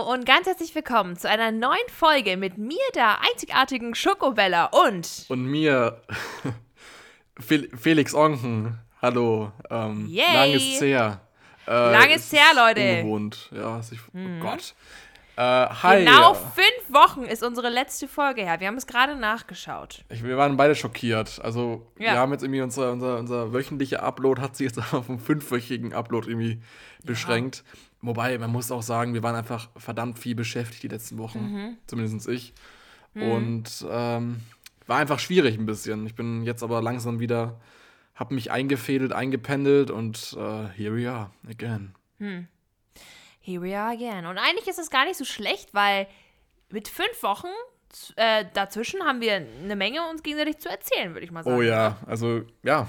Hallo und ganz herzlich willkommen zu einer neuen Folge mit mir, der einzigartigen Schokobella und. Und mir, Felix Onken. Hallo. Ähm, Yay. Lang ist her. Äh, Lang ist es her, Leute. Ungewohnt. Ja, es ist, oh Gott. Äh, hi. Genau fünf Wochen ist unsere letzte Folge her. Wir haben es gerade nachgeschaut. Ich, wir waren beide schockiert. Also, Ja. wir haben jetzt irgendwie unser, unser, unser wöchentlicher Upload hat sich jetzt auf einen fünfwöchigen Upload irgendwie beschränkt. Wobei, man muss auch sagen, wir waren einfach verdammt viel beschäftigt die letzten Wochen. Mhm. Zumindest ich. Und ähm, war einfach schwierig ein bisschen. Ich bin jetzt aber langsam wieder, hab mich eingefädelt, eingependelt und äh, here we are again. Here we are again. Und eigentlich ist es gar nicht so schlecht, weil mit fünf Wochen äh, dazwischen haben wir eine Menge uns gegenseitig zu erzählen, würde ich mal sagen. Oh ja, also ja,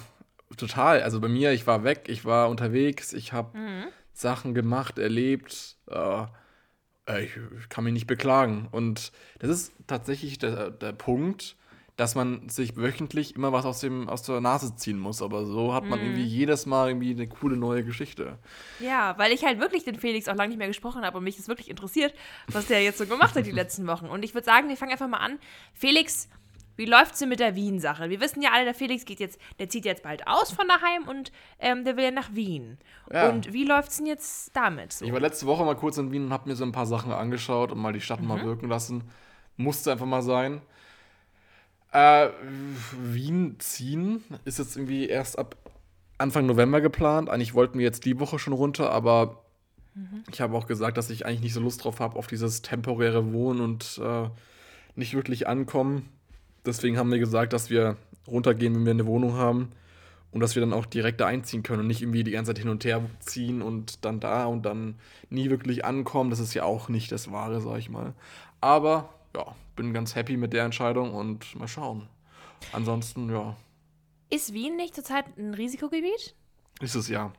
total. Also bei mir, ich war weg, ich war unterwegs, ich habe Sachen gemacht, erlebt. Äh, äh, ich, ich kann mich nicht beklagen. Und das ist tatsächlich der, der Punkt, dass man sich wöchentlich immer was aus, dem, aus der Nase ziehen muss. Aber so hat man irgendwie jedes Mal irgendwie eine coole neue Geschichte. Ja, weil ich halt wirklich den Felix auch lange nicht mehr gesprochen habe und mich das wirklich interessiert, was der jetzt so gemacht hat die letzten Wochen. Und ich würde sagen, wir fangen einfach mal an. Felix, wie läuft's denn mit der Wien-Sache? Wir wissen ja alle, der Felix geht jetzt, der zieht jetzt bald aus von daheim und ähm, der will ja nach Wien. Ja. Und wie läuft's denn jetzt damit? So? Ich war letzte Woche mal kurz in Wien und habe mir so ein paar Sachen angeschaut und mal die Stadt mal wirken lassen. Musste einfach mal sein. Äh, Wien ziehen ist jetzt irgendwie erst ab Anfang November geplant. Eigentlich wollten wir jetzt die Woche schon runter, aber ich habe auch gesagt, dass ich eigentlich nicht so Lust drauf habe, auf dieses temporäre Wohnen und äh, nicht wirklich ankommen. Deswegen haben wir gesagt, dass wir runtergehen, wenn wir eine Wohnung haben. Und dass wir dann auch direkt da einziehen können und nicht irgendwie die ganze Zeit hin und her ziehen und dann da und dann nie wirklich ankommen. Das ist ja auch nicht das Wahre, sag ich mal. Aber ja, bin ganz happy mit der Entscheidung und mal schauen. Ansonsten, ja, Ist Wien nicht zurzeit ein Risikogebiet? ist es ja.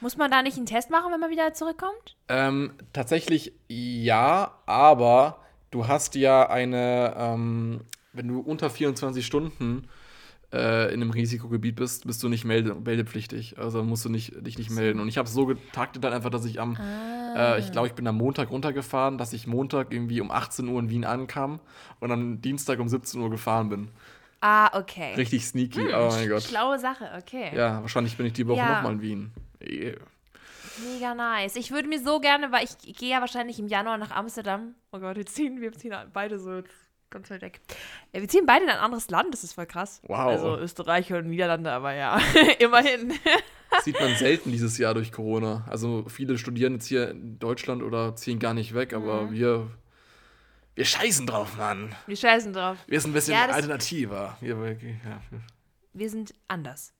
Muss man da nicht einen Test machen, wenn man wieder zurückkommt? Ähm, tatsächlich ja, aber du hast ja eine, ähm, wenn du unter 24 Stunden äh, in einem Risikogebiet bist, bist du nicht melde meldepflichtig. Also musst du nicht, dich nicht melden. Und ich habe es so getaktet dann einfach, dass ich am, äh, ich glaube, ich bin am Montag runtergefahren, dass ich Montag irgendwie um 18 Uhr in Wien ankam und dann Dienstag um 17 Uhr gefahren bin. Ah, okay. Richtig sneaky, oh mein Gott. Schlaue Sache, okay. Ja, wahrscheinlich bin ich die Woche Ja. nochmal in Wien. Eh. Mega nice. Ich würde mir so gerne, weil ich, gehe ja wahrscheinlich im Januar nach Amsterdam. Oh Gott, wir ziehen, wir ziehen beide so jetzt ganz weit weg. Wir ziehen beide in ein anderes Land, das ist voll krass. Wow. Also Österreich und Niederlande, aber ja, immerhin. Sieht man selten dieses Jahr durch Corona. Also viele studieren jetzt hier in Deutschland oder ziehen gar nicht weg, aber Mhm. wir, wir scheißen drauf, Mann. Wir scheißen drauf. Wir sind ein bisschen Ja, alternativer. Wir, ja. Wir sind anders.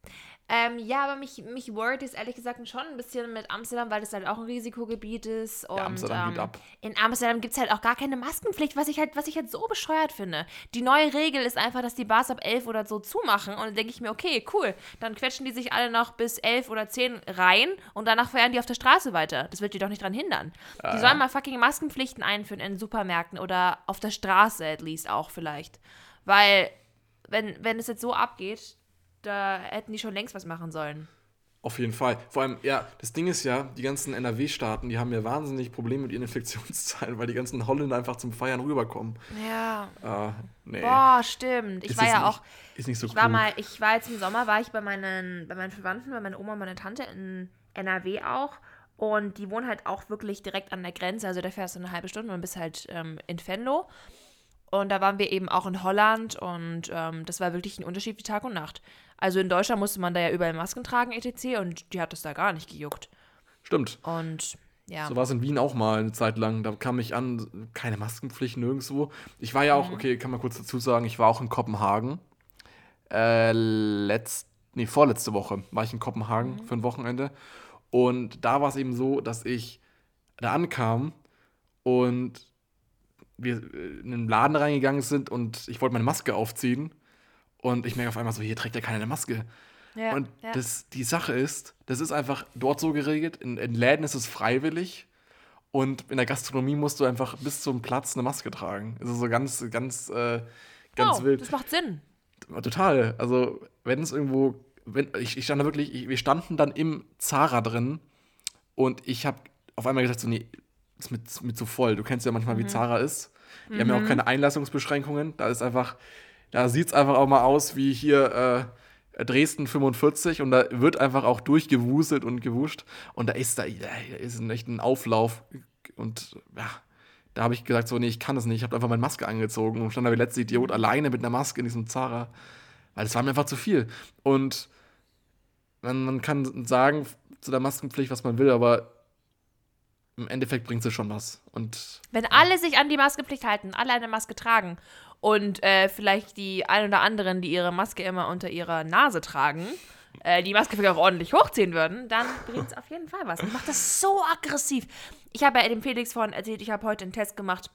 Ähm, ja, aber mich, mich worried ist ehrlich gesagt schon ein bisschen mit Amsterdam, weil das halt auch ein Risikogebiet ist. Und, Amsterdam geht ähm, ab. In Amsterdam gibt es halt auch gar keine Maskenpflicht, was ich halt, was ich halt so bescheuert finde. Die neue Regel ist einfach, dass die Bars ab 11 oder so zumachen. Und dann denke ich mir, okay, cool. Dann quetschen die sich alle noch bis 11 oder 10 rein und danach feiern die auf der Straße weiter. Das wird die doch nicht dran hindern. Die sollen mal fucking Maskenpflichten einführen in Supermärkten oder auf der Straße at least auch vielleicht. Weil, wenn, wenn es jetzt so abgeht, da hätten die schon längst was machen sollen. Auf jeden Fall. Vor allem, ja, das Ding ist ja, die ganzen NRW-Staaten, die haben ja wahnsinnig Probleme mit ihren Infektionszahlen, weil die ganzen Holländer einfach zum Feiern rüberkommen. Ja. Äh, nee. Boah, stimmt. Ich Ist war ja nicht- auch, Ist nicht so ich klug. war mal, ich war jetzt im Sommer, war ich bei meinen, bei meinen Verwandten, bei meiner Oma und meiner Tante in NRW auch. Und die wohnen halt auch wirklich direkt an der Grenze. Also da fährst du eine halbe Stunde und bist halt ähm, in Venlo. Und da waren wir eben auch in Holland und ähm, das war wirklich ein Unterschied wie Tag und Nacht. Also in Deutschland musste man da ja überall Masken tragen, etc. Und die hat es da gar nicht gejuckt. Stimmt. Und ja. So war es in Wien auch mal eine Zeit lang. Da kam ich an, keine Maskenpflicht nirgendwo. Ich war ja auch, okay, kann man kurz dazu sagen, ich war auch in Kopenhagen. Äh, letzt, nee, vorletzte Woche war ich in Kopenhagen für ein Wochenende. Und da war es eben so, dass ich da ankam und wir äh, in einen Laden reingegangen sind und ich wollte meine Maske aufziehen. Und ich merke auf einmal so, hier trägt ja keiner eine Maske. ja, Und ja. das, die Sache ist, das ist einfach dort so geregelt. In, in Läden ist es freiwillig. Und in der Gastronomie musst du einfach bis zum Platz eine Maske tragen. Das ist so ganz, ganz, äh, ganz oh, wild. Das macht Sinn. Total. Also, wenn es irgendwo, wenn, ich, ich stand da wirklich, ich, wir standen dann im Zara drin und ich habe auf einmal gesagt, so, nee, ist mit, mit so voll. Du kennst ja manchmal, wie Zara ist. Die haben ja auch keine Einlassungsbeschränkungen. Da ist einfach, da sieht es einfach auch mal aus wie hier äh, Dresden 45 und da wird einfach auch durchgewuselt und gewuscht. Und da ist da, da ist echt ein Auflauf. Und ja, da habe ich gesagt, so, nee, ich kann das nicht. Ich habe einfach meine Maske angezogen und stand da wie letzter Idiot alleine mit einer Maske in diesem Zara. Weil es war mir einfach zu viel. Und man, man kann sagen zu der Maskenpflicht, was man will, aber im Endeffekt bringt sie schon was. Und Wenn alle sich an die Maskepflicht halten, alle eine Maske tragen und äh, vielleicht die ein oder anderen, die ihre Maske immer unter ihrer Nase tragen, äh, die Maske vielleicht auch ordentlich hochziehen würden, dann bringt es auf jeden Fall was. Ich mache das so aggressiv. Ich habe ja dem Felix vorhin erzählt, ich habe heute einen Test gemacht.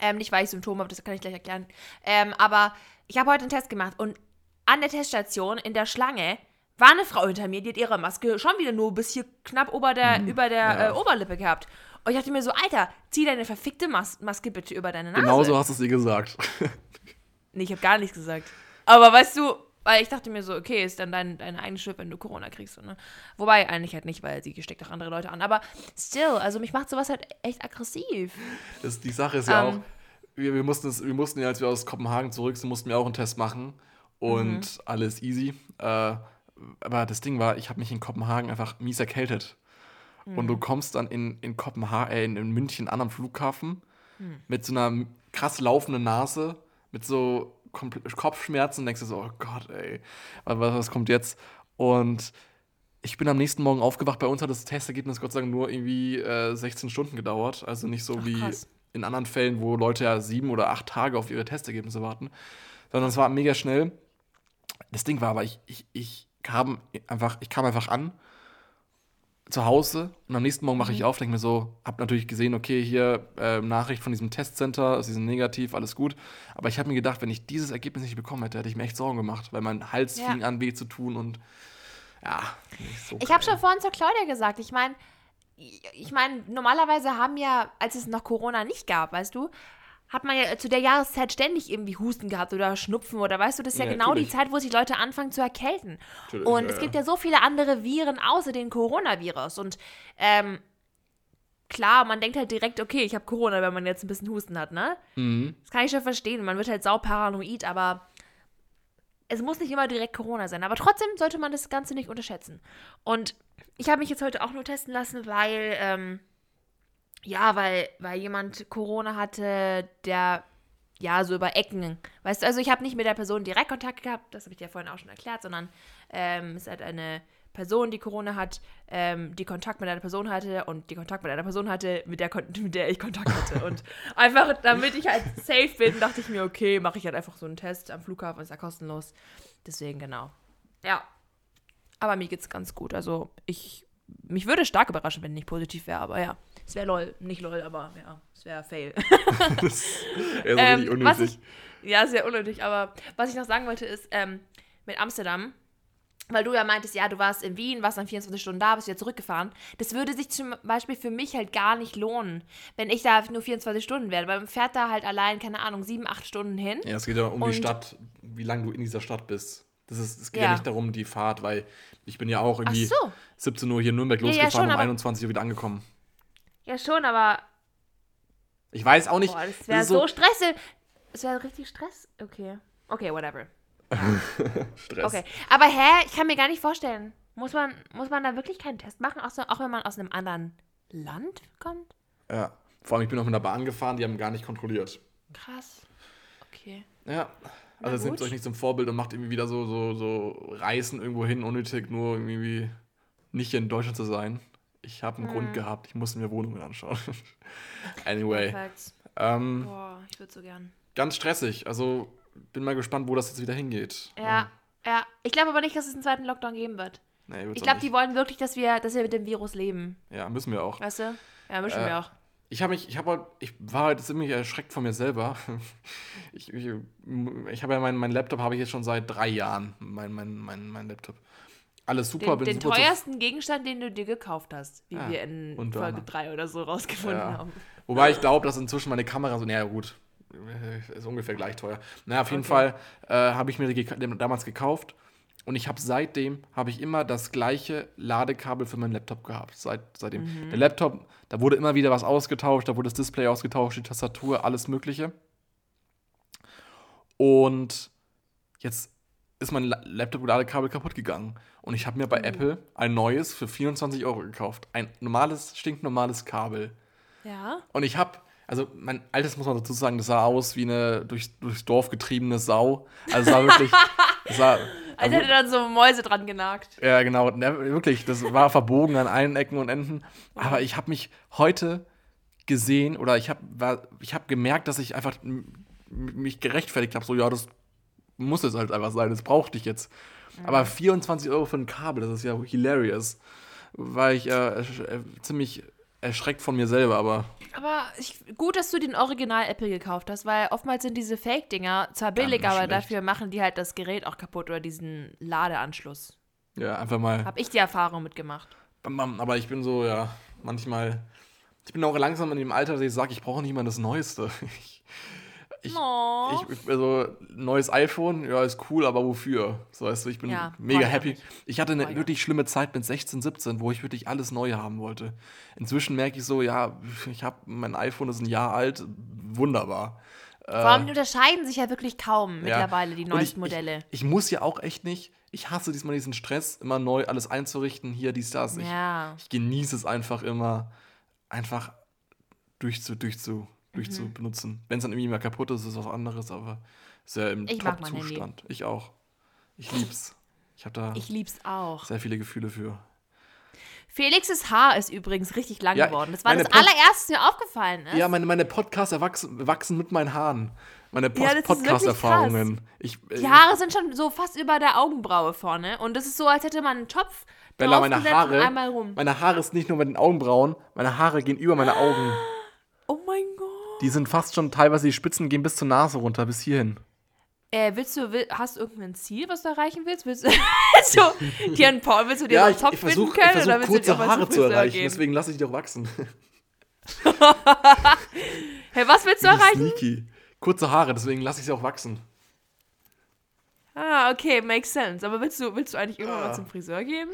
Ähm, nicht, weil ich Symptome habe, das kann ich gleich erklären. Ähm, aber ich habe heute einen Test gemacht und an der Teststation in der Schlange war eine Frau hinter mir, die hat ihre Maske schon wieder nur bis hier knapp über der, über der ja. äh, Oberlippe gehabt. Und ich dachte mir so, Alter, zieh deine verfickte Mas Maske bitte über deine Nase. genauso hast du es ihr gesagt. Nee, ich habe gar nichts gesagt. Aber weißt du, weil ich dachte mir so, okay, ist dann dein, deine eigene Schuld, wenn du Corona kriegst. So, ne? Wobei eigentlich halt nicht, weil sie steckt auch andere Leute an. Aber still, also mich macht sowas halt echt aggressiv. Das, die Sache ist ja Ähm. auch, wir, wir, mussten es, wir mussten ja, als wir aus Kopenhagen zurück sind, mussten wir auch einen Test machen. Und Mhm. alles easy. Äh, aber das Ding war, ich habe mich in Kopenhagen einfach mies erkältet. Und Mhm. du kommst dann in, in Kopenhagen, äh, in, in München an am Flughafen Mhm. mit so einer krass laufenden Nase, mit so Kompl- Kopfschmerzen und denkst dir so, oh Gott, ey, was, was kommt jetzt? Und ich bin am nächsten Morgen aufgewacht. Bei uns hat das Testergebnis Gott sei Dank nur irgendwie äh, 16 Stunden gedauert. Also nicht so Ach, wie krass. in anderen Fällen, wo Leute ja sieben oder acht Tage auf ihre Testergebnisse warten. Sondern es war mega schnell. Das Ding war aber, ich, ich, ich, kam einfach, ich kam einfach an zu Hause und am nächsten Morgen mache ich auf, denke mir so, hab natürlich gesehen, okay, hier äh, Nachricht von diesem Testcenter, sie sind negativ, alles gut. Aber ich habe mir gedacht, wenn ich dieses Ergebnis nicht bekommen hätte, hätte ich mir echt Sorgen gemacht, weil mein Hals Ja. fing an weh zu tun und ja, so Ich habe schon vorhin zur Claudia gesagt, ich meine, ich meine, normalerweise haben ja, als es noch Corona nicht gab, weißt du, hat man ja zu der Jahreszeit ständig irgendwie Husten gehabt oder Schnupfen oder weißt du, das ist ja, Ja, genau natürlich. die Zeit, wo sich Leute anfangen zu erkälten. Natürlich, Und ja, es gibt ja. ja so viele andere Viren außer den Coronavirus. Und ähm, klar, man denkt halt direkt, okay, ich habe Corona, wenn man jetzt ein bisschen Husten hat, ne? Mhm. Das kann ich schon verstehen. Man wird halt sau paranoid, aber es muss nicht immer direkt Corona sein. Aber trotzdem sollte man das Ganze nicht unterschätzen. Und ich habe mich jetzt heute auch nur testen lassen, weil, ähm, ja, weil, weil jemand Corona hatte, der ja so über Ecken, weißt du, also ich habe nicht mit der Person direkt Kontakt gehabt, das habe ich dir vorhin auch schon erklärt, sondern ähm, es ist halt eine Person, die Corona hat, ähm, die Kontakt mit einer Person hatte und die Kontakt mit einer Person hatte, mit der, mit der ich Kontakt hatte. Und einfach, damit ich halt safe bin, dachte ich mir, okay, mache ich halt einfach so einen Test am Flughafen, ist ja kostenlos. Deswegen, genau. Ja. Aber mir geht's ganz gut. Also, ich, mich würde stark überraschen, wenn nicht positiv wäre, aber ja. Es wäre lol, nicht lol, aber ja, es wäre fail. Das so Ähm, unnötig. ich, ja, sehr unnötig, aber was ich noch sagen wollte ist, ähm, mit Amsterdam, weil du ja meintest, ja, du warst in Wien, warst dann 24 Stunden da, bist wieder zurückgefahren. Das würde sich zum Beispiel für mich halt gar nicht lohnen, wenn ich da nur 24 Stunden wäre. Weil man fährt da halt allein, keine Ahnung, 7, 8 Stunden hin. Ja, es geht ja um Und- die Stadt, wie lange du in dieser Stadt bist. Das ist, es geht ja. Ja. nicht darum, die Fahrt, weil ich bin ja auch irgendwie so. 17 Uhr hier in Nürnberg Ja, ja, losgefahren schon, und um aber- 21 Uhr wieder angekommen. Ja, schon, aber Ich weiß auch nicht. boah, das wäre ist so, Stress. Es wäre richtig Stress. Okay. Okay, whatever. Stress. Okay. Aber hä, ich kann mir gar nicht vorstellen. Muss man, muss man da wirklich keinen Test machen, auch, so, auch wenn man aus einem anderen Land kommt? Ja. Vor allem, ich bin auch mit der Bahn gefahren, die haben gar nicht kontrolliert. Krass. Okay. Ja. Also nehmt euch nicht zum Vorbild und macht irgendwie wieder so, so, so Reisen irgendwo hin, unnötig, nur irgendwie nicht hier in Deutschland zu sein. Ich habe einen Hm. Grund gehabt, ich musste mir Wohnungen anschauen. anyway. Ähm, Boah, ich würde so gern. ganz stressig. Also bin mal gespannt, wo das jetzt wieder hingeht. Ja, ja. Ich glaube aber nicht, dass es einen zweiten Lockdown geben wird. Nee, Ich glaube, die wollen wirklich, dass wir, dass wir mit dem Virus leben. Ja, müssen wir auch. Weißt du? Ja, müssen Äh, wir auch. Ich habe mich, ich habe, ich war halt ziemlich erschreckt von mir selber. Ich, ich, ich habe ja meinen mein Laptop habe ich jetzt schon seit drei Jahren. Mein, mein, mein, mein Laptop. Alles super, Den, bin den super teuersten Gegenstand, den du dir gekauft hast, wie Ja, wir in Folge anderem. 3 oder so rausgefunden Ja. haben. Wobei ich glaube, dass inzwischen meine Kamera so, naja, gut, äh, ist ungefähr gleich teuer. Naja, auf jeden Okay. Fall äh, habe ich mir die damals gekauft Und ich habe seitdem, habe ich immer das gleiche Ladekabel für meinen Laptop gehabt. Seit, seitdem. Mhm. Der Laptop, da wurde immer wieder was ausgetauscht, da wurde das Display ausgetauscht, die Tastatur, alles Mögliche. Und jetzt ist mein La- Laptop-Ladekabel kaputt gegangen. Und ich habe mir bei Apple ein neues für 24 Euro gekauft. Ein normales, stinknormales Kabel. Ja. Und ich habe, also mein altes muss man dazu sagen, das sah aus wie eine durch, durchs Dorf getriebene Sau. Also es war wirklich, es war, Also hätte dann so Mäuse dran genagt. ja genau, wirklich, das war verbogen an allen Ecken und Enden. Aber ich habe mich heute gesehen oder ich habe ich hab gemerkt, dass ich einfach mich gerechtfertigt habe. So, ja, das muss es halt einfach sein, das brauchte ich jetzt. Aber 24 Euro für ein Kabel, das ist ja hilarious. War ich äh, äh, ziemlich erschreckt von mir selber, aber Aber ich, gut, dass du den Original Apple gekauft hast, weil oftmals sind diese Fake-Dinger zwar billig, Ganz aber dafür machen die halt das Gerät auch kaputt oder diesen Ladeanschluss. ja, einfach mal. Hab ich die Erfahrung mitgemacht. Bam, bam. Aber ich bin so, ja, manchmal. Ich bin auch langsam in dem Alter, dass ich sage, ich brauche nicht mal das Neueste. Ich, ich, Oh. ich, also, neues iPhone, ja, ist cool, aber wofür? So, weißt du, ich bin Ja, mega happy. Ich hatte eine ich wirklich schlimme Zeit mit 16, 17, wo ich wirklich alles neu haben wollte. Inzwischen merke ich so, ja, ich habe mein iPhone ist ein Jahr alt, wunderbar. Vor allem, die unterscheiden sich ja wirklich kaum Ja. mittlerweile, die Und neuesten ich, Modelle. Ich, ich muss ja auch echt nicht. Ich hasse diesmal diesen Stress, immer neu alles einzurichten, hier, dies, das. Ich, ja. ich genieße es einfach immer, einfach durchzu, durchzu, Mhm. benutzen. Wenn es dann irgendwie mal kaputt ist, ist es was anderes, aber ist ja im. Top-Zustand. Ich auch. Ich lieb's. Ich habe da Ich lieb's auch. sehr viele Gefühle für. Felixes Haar ist übrigens richtig lang Ja, geworden. Das war das Post- allererste, was mir aufgefallen ist. Ja, meine, meine Podcasts erwachsen, wachsen mit meinen Haaren. Meine Post Ja, Podcast-Erfahrungen. Äh, Die Haare sind schon so fast über der Augenbraue vorne. Und das ist so, als hätte man einen Topf Bella, meine Haare, einmal rum. meine Haare ist nicht nur mit den Augenbrauen, meine Haare gehen über meine Augen. Oh mein Gott. Die sind fast schon teilweise, die Spitzen gehen bis zur Nase runter, bis hierhin. Äh, willst du, will, hast du irgendein Ziel, was du erreichen willst? Willst du, willst du dir einen Paul, willst du dir Ja, ich, einen Topf ich können? versuch, oder willst kurze du auch Haare zu erreichen, gehen? deswegen lasse ich die doch wachsen. Hey, was willst du erreichen? Sneaky. Kurze Haare, deswegen lasse ich sie auch wachsen. Ah, okay, makes sense. Aber willst du, willst du eigentlich irgendwann Ah. mal zum Friseur gehen?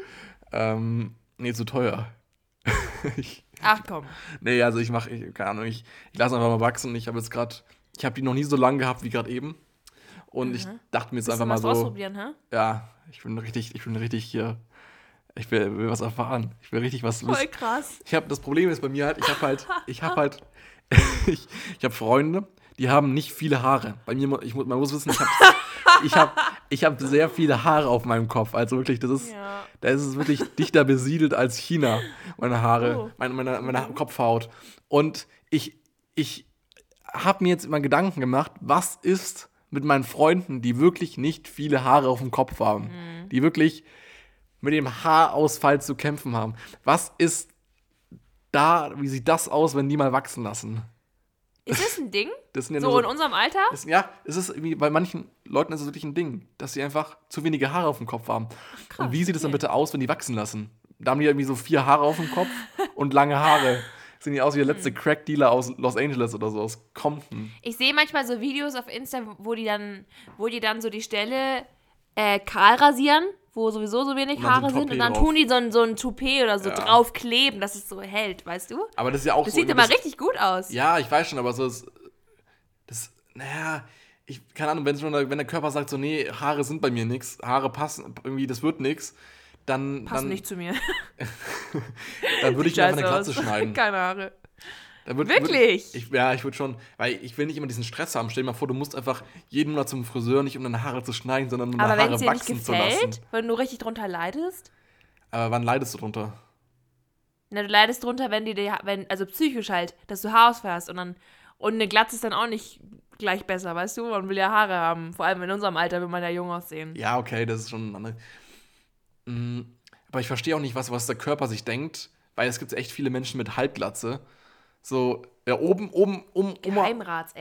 Ähm, nee, zu teuer. ich, Ach komm. nee, also ich mache, ich, keine Ahnung, ich, ich lasse einfach mal wachsen. Ich habe jetzt gerade, ich habe die noch nie so lang gehabt wie gerade eben. Und ich dachte mir jetzt einfach mal so, ausprobieren, hä? ja, ich bin richtig, ich bin richtig hier, ich will, will was erfahren. Ich will richtig was Voll krass. Ich habe das Problem ist bei mir halt, ich habe halt, ich habe halt, ich, ich habe Freunde, die haben nicht viele Haare. Bei mir, ich, man muss wissen, ich habe, ich habe, ich habe sehr viele Haare auf meinem Kopf. Also wirklich, das ist, Ja. da ist es wirklich dichter besiedelt als China. Meine Haare, Oh. meine, meine, meine Kopfhaut. Und ich, ich habe mir jetzt immer Gedanken gemacht, was ist mit meinen Freunden, die wirklich nicht viele Haare auf dem Kopf haben, Mhm. die wirklich mit dem Haarausfall zu kämpfen haben. Was ist da, wie sieht das aus, wenn die mal wachsen lassen? Ist das ein Ding? Das sind ja So nur in unserem Alter? das, ja, es ist irgendwie, bei manchen Leuten ist es wirklich ein Ding, dass sie einfach zu wenige Haare auf dem Kopf haben. krass, und wie sieht es dann okay. bitte aus, wenn die wachsen lassen? Da haben die irgendwie so vier Haare auf dem Kopf und lange Haare. Sehen die aus wie der letzte. Crack-Dealer aus Los Angeles oder so, aus Compton. Ich sehe manchmal so Videos auf Insta, wo die dann, wo die dann so die Stelle äh, kahl rasieren, wo sowieso so wenig so Haare sind. Und dann drauf. tun die so ein, so ein Toupet oder so Ja. draufkleben, dass es so hält, weißt du? Aber das ist ja auch Das so. sieht immer das- richtig gut aus. Ja, ich weiß schon, aber so ist. Das, naja, ich, keine Ahnung, wenn, schon, wenn der Körper sagt, so, nee, Haare sind bei mir nix, Haare passen, irgendwie, das wird nix, dann, Passt dann, nicht zu mir. dann würde ich mir einfach eine Glatze aus. schneiden. Keine Haare. Würd, Wirklich? Würd, ich, ja, ich würde schon, weil ich will nicht immer diesen Stress haben. Stell dir mal vor, du musst einfach jeden Monat zum Friseur, nicht um deine Haare zu schneiden, sondern um deine Haare dir nicht wachsen zu lassen. gefällt, wenn du richtig drunter leidest, Aber wann leidest du drunter? na, du leidest drunter, wenn die, dir- wenn, also psychisch halt, dass du Haarausfall hast und dann, und eine Glatze ist dann auch nicht gleich besser, weißt du? Man will ja Haare haben. Vor allem in unserem Alter will man ja jung aussehen. Ja, okay, das ist schon eine andere. Mm, Aber ich verstehe auch nicht, was, was der Körper sich denkt, weil es gibt echt viele Menschen mit Halbglatze. So, ja, oben, oben, um, um,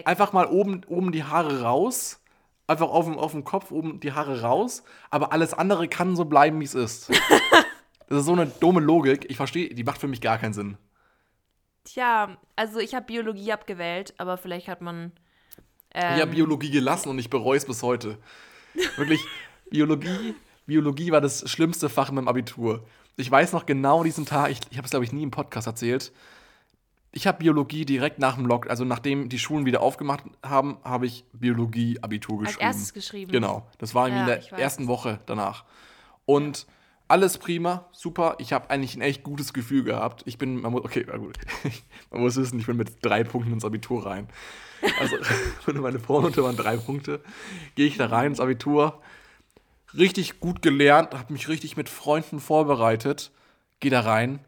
einfach mal oben, oben die Haare raus. Einfach auf dem, auf dem Kopf oben die Haare raus. Aber alles andere kann so bleiben, wie es ist. das ist so eine dumme Logik. Ich verstehe, die macht für mich gar keinen Sinn. Tja, also ich habe Biologie abgewählt, aber vielleicht hat man. Ich Ähm, habe Biologie gelassen und ich bereue es bis heute. Wirklich, Biologie Biologie war das schlimmste Fach in meinem Abitur. Ich weiß noch genau diesen Tag, ich, ich habe es glaube ich nie im Podcast erzählt. Ich habe Biologie direkt nach dem Lock, also nachdem die Schulen wieder aufgemacht haben, habe ich Biologie-Abitur Als geschrieben. erstes geschrieben. Genau, das war Ja, in der ersten Woche danach. Und alles prima, super. Ich habe eigentlich ein echt gutes Gefühl gehabt. Ich bin, man muss, okay, gut. man muss wissen, ich bin mit drei Punkten ins Abitur rein. Also, meine Vornote waren drei Punkte. Gehe ich da rein ins Abitur. Richtig gut gelernt, habe mich richtig mit Freunden vorbereitet. Gehe da rein,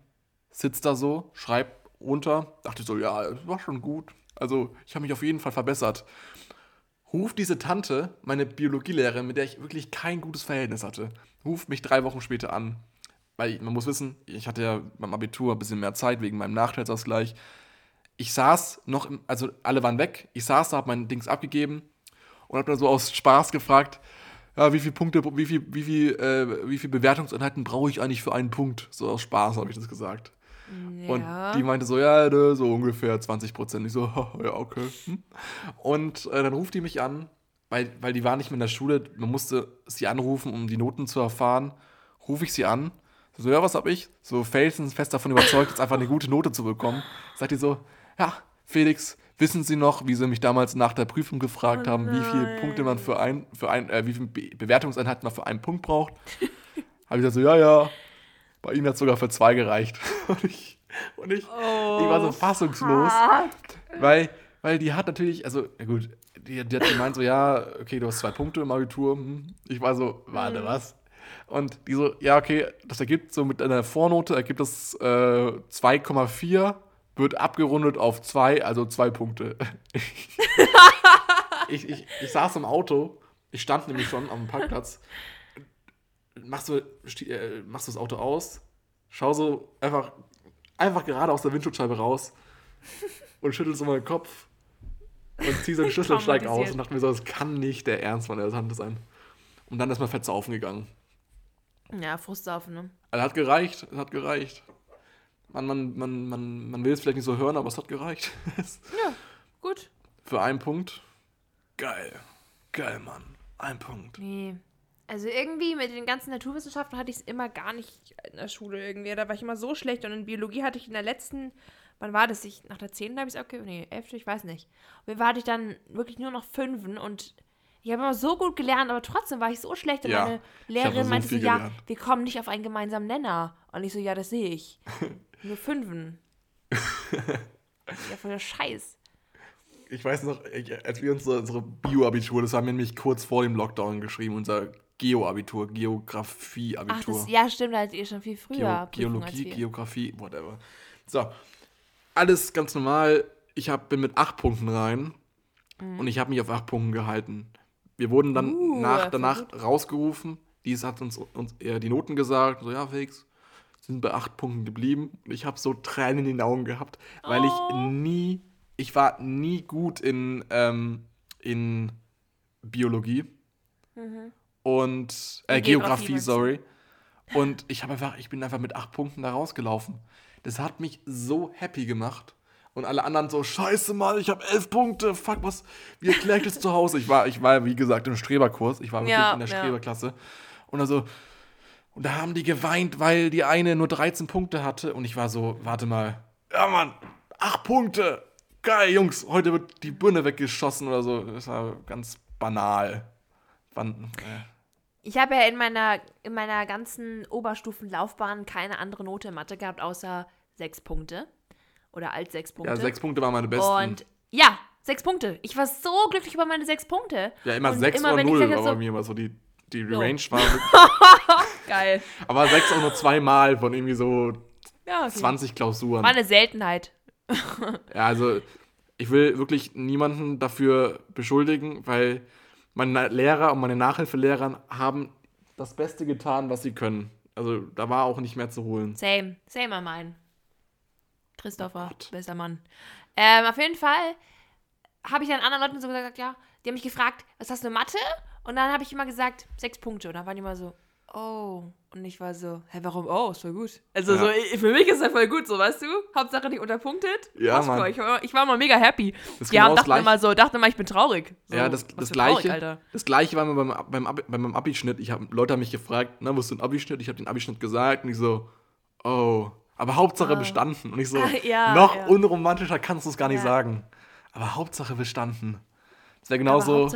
sitz da so, schreib runter. Dachte so, ja, das war schon gut. Also, ich habe mich auf jeden Fall verbessert ruft diese Tante, meine Biologielehrerin, mit der ich wirklich kein gutes Verhältnis hatte, ruft mich drei Wochen später an. Weil man muss wissen, ich hatte ja beim Abitur ein bisschen mehr Zeit wegen meinem Nachteilsausgleich. Ich saß noch, im, also alle waren weg, ich saß da, hab mein Dings abgegeben und hab dann so aus Spaß gefragt, ja, wie viele Punkte, wie viel, wie viel, äh, wie viel Bewertungseinheiten brauche ich eigentlich für einen Punkt? So aus Spaß habe ich das gesagt. Und Ja. die meinte so, ja, ne, so ungefähr 20 Prozent. Ich so, ja, okay. Hm. Und äh, dann ruft die mich an, weil, weil die war nicht mehr in der Schule. Man musste sie anrufen, um die Noten zu erfahren. Rufe ich sie an. So, ja, was hab ich? So felsenfest davon überzeugt, jetzt einfach eine gute Note zu bekommen. Sagt die so, ja, Felix, wissen Sie noch, wie Sie mich damals nach der Prüfung gefragt Oh haben, wie viele. Punkte man für ein, für ein, äh, wie viele Be Bewertungseinheiten man für einen Punkt braucht? Habe ich gesagt so, ja, ja. Bei Ihnen hat sogar für zwei gereicht. Und ich, und ich, ich war so fassungslos, weil, weil die hat natürlich, also, ja gut, die, die hat gemeint so, ja, okay, du hast zwei Punkte im Abitur. Hm. Ich war so, warte, was? Und die so, ja, okay, das ergibt so mit einer Vornote, ergibt das äh, 2,4, wird abgerundet auf 2, also zwei Punkte. ich, ich, ich saß im Auto, ich stand nämlich schon am Parkplatz, machst du, äh, machst du das Auto aus, schau so einfach, einfach gerade aus der Windschutzscheibe raus und schüttelst so meinen Kopf und zieh so den Schlüssel und steig aus und dachte mir so, das kann nicht der Ernst von der Tante sein. Und dann ist mal fett saufen gegangen. Ja, Frustsaufen, ne? Also hat gereicht, es hat gereicht. Man, man, man, man, man will es vielleicht nicht so hören, aber es hat gereicht. Ja, gut. Für einen Punkt. Geil. Geil, Mann. Ein Punkt. Nee. Also irgendwie mit den ganzen Naturwissenschaften hatte ich es immer gar nicht in der Schule irgendwie. Da war ich immer so schlecht. Und in Biologie hatte ich in der letzten, wann war das? Ich, nach der 10. habe ich es okay, nee, 11. ich weiß nicht. Und mir hatte ich dann wirklich nur noch Fünfen und ich habe immer so gut gelernt, aber trotzdem war ich so schlecht. Und Ja, meine Lehrerin so meinte so, ja, gelernt. wir kommen nicht auf einen gemeinsamen Nenner. Und ich so, ja, das sehe ich. nur Fünfen. ja, voll der Scheiß. Ich weiß noch, als wir unsere, unsere Bio-Abitur, das haben wir nämlich kurz vor dem Lockdown geschrieben, unser Geo-Abitur, Ach, Geografie-Abitur. das, ja, stimmt, da hattet ihr schon viel früher. Geo Geologie. Geografie, whatever. So, alles ganz normal. Ich hab, bin mit acht Punkten rein und ich habe mich auf acht Punkten gehalten. Wir wurden dann Mhm. Uh, nach, danach gut. rausgerufen. Dies hat uns, uns eher die Noten gesagt. So, ja, Felix, sind bei acht Punkten geblieben. Und ich habe so Tränen in den Augen gehabt, weil Oh. ich nie, ich war nie gut in, ähm, in Biologie und äh, Geografie, Geografie, sorry. Und ich habe einfach, ich bin einfach mit acht Punkten da rausgelaufen. Das hat mich so happy gemacht. Und alle anderen so, scheiße, Mann, ich habe elf Punkte. Fuck, was, wie erkläre ich das zu Hause? Ich war, ich war, wie gesagt, im Streberkurs. Ich war wirklich Ja, in der ja. Streberklasse. Und also, und da haben die geweint, weil die eine nur 13 Punkte hatte. Und ich war so, warte mal, ja, Mann, acht Punkte. Geil, Jungs, heute wird die Birne weggeschossen oder so. Das war ganz banal. Wann, äh. Ich habe ja in meiner, in meiner ganzen Oberstufenlaufbahn keine andere Note in Mathe gehabt, außer sechs Punkte. Oder als sechs Punkte. Ja, sechs Punkte waren meine besten. Und ja, sechs Punkte. Ich war so glücklich über meine sechs Punkte. ja, immer Und sechs immer, oder null war jetzt bei so- mir immer so die, die So. Range war. Geil. aber sechs auch nur zweimal von irgendwie so Ja, okay. 20 Klausuren. War eine Seltenheit. Ja, also ich will wirklich niemanden dafür beschuldigen, weil meine Lehrer und meine Nachhilfelehrer haben das Beste getan, was sie können. Also da war auch nicht mehr zu holen. Same. Same am mein. Christopher, Gott. bester Mann. Ähm, auf jeden Fall habe ich dann anderen Leuten so gesagt, ja, die haben mich gefragt, was hast du in Mathe? Und dann habe ich immer gesagt, sechs Punkte. Und dann waren die immer so, oh. Und ich war so, hä, warum? Oh, ist voll gut. Also Ja. so, ich- für mich ist das voll gut, so, weißt du? Hauptsache nicht unterpunktet. Ja, Mann. Ich war, ich war mal mega happy. Das haben genau Gleiche. immer so, dachten immer, ich bin traurig. So, ja, das, das traurig, gleiche. Alter. das gleiche war mir beim, beim, Abi, bei meinem Abischnitt. Ich hab, Leute haben mich gefragt, na, wo ist dein Abischnitt? Ich habe den Abischnitt gesagt und ich so, oh. Aber Hauptsache Ah. bestanden. Und ich so, Ja, noch ja. unromantischer kannst du es gar nicht Ja. sagen. Aber Hauptsache bestanden. Das wäre genauso.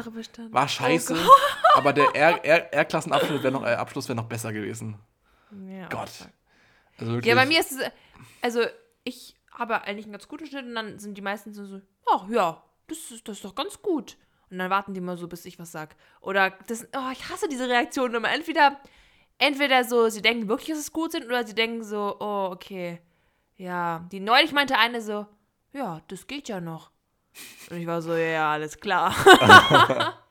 War scheiße, Oh aber der R-Klassenabschluss wäre noch, äh, Abschluss wär noch besser gewesen. Ja, Gott. Also wirklich. Ja, bei mir ist es, also ich habe eigentlich einen ganz guten Schnitt und dann sind die meisten so, so ach ja, das ist, das ist doch ganz gut. Und dann warten die mal so, bis ich was sag. Oder das, oh, ich hasse diese Reaktionen immer. Entweder, entweder so, sie denken wirklich, dass es gut sind, oder sie denken so, oh, okay. Ja, die neulich meinte eine so, ja, das geht ja noch. Und ich war so, ja, alles klar.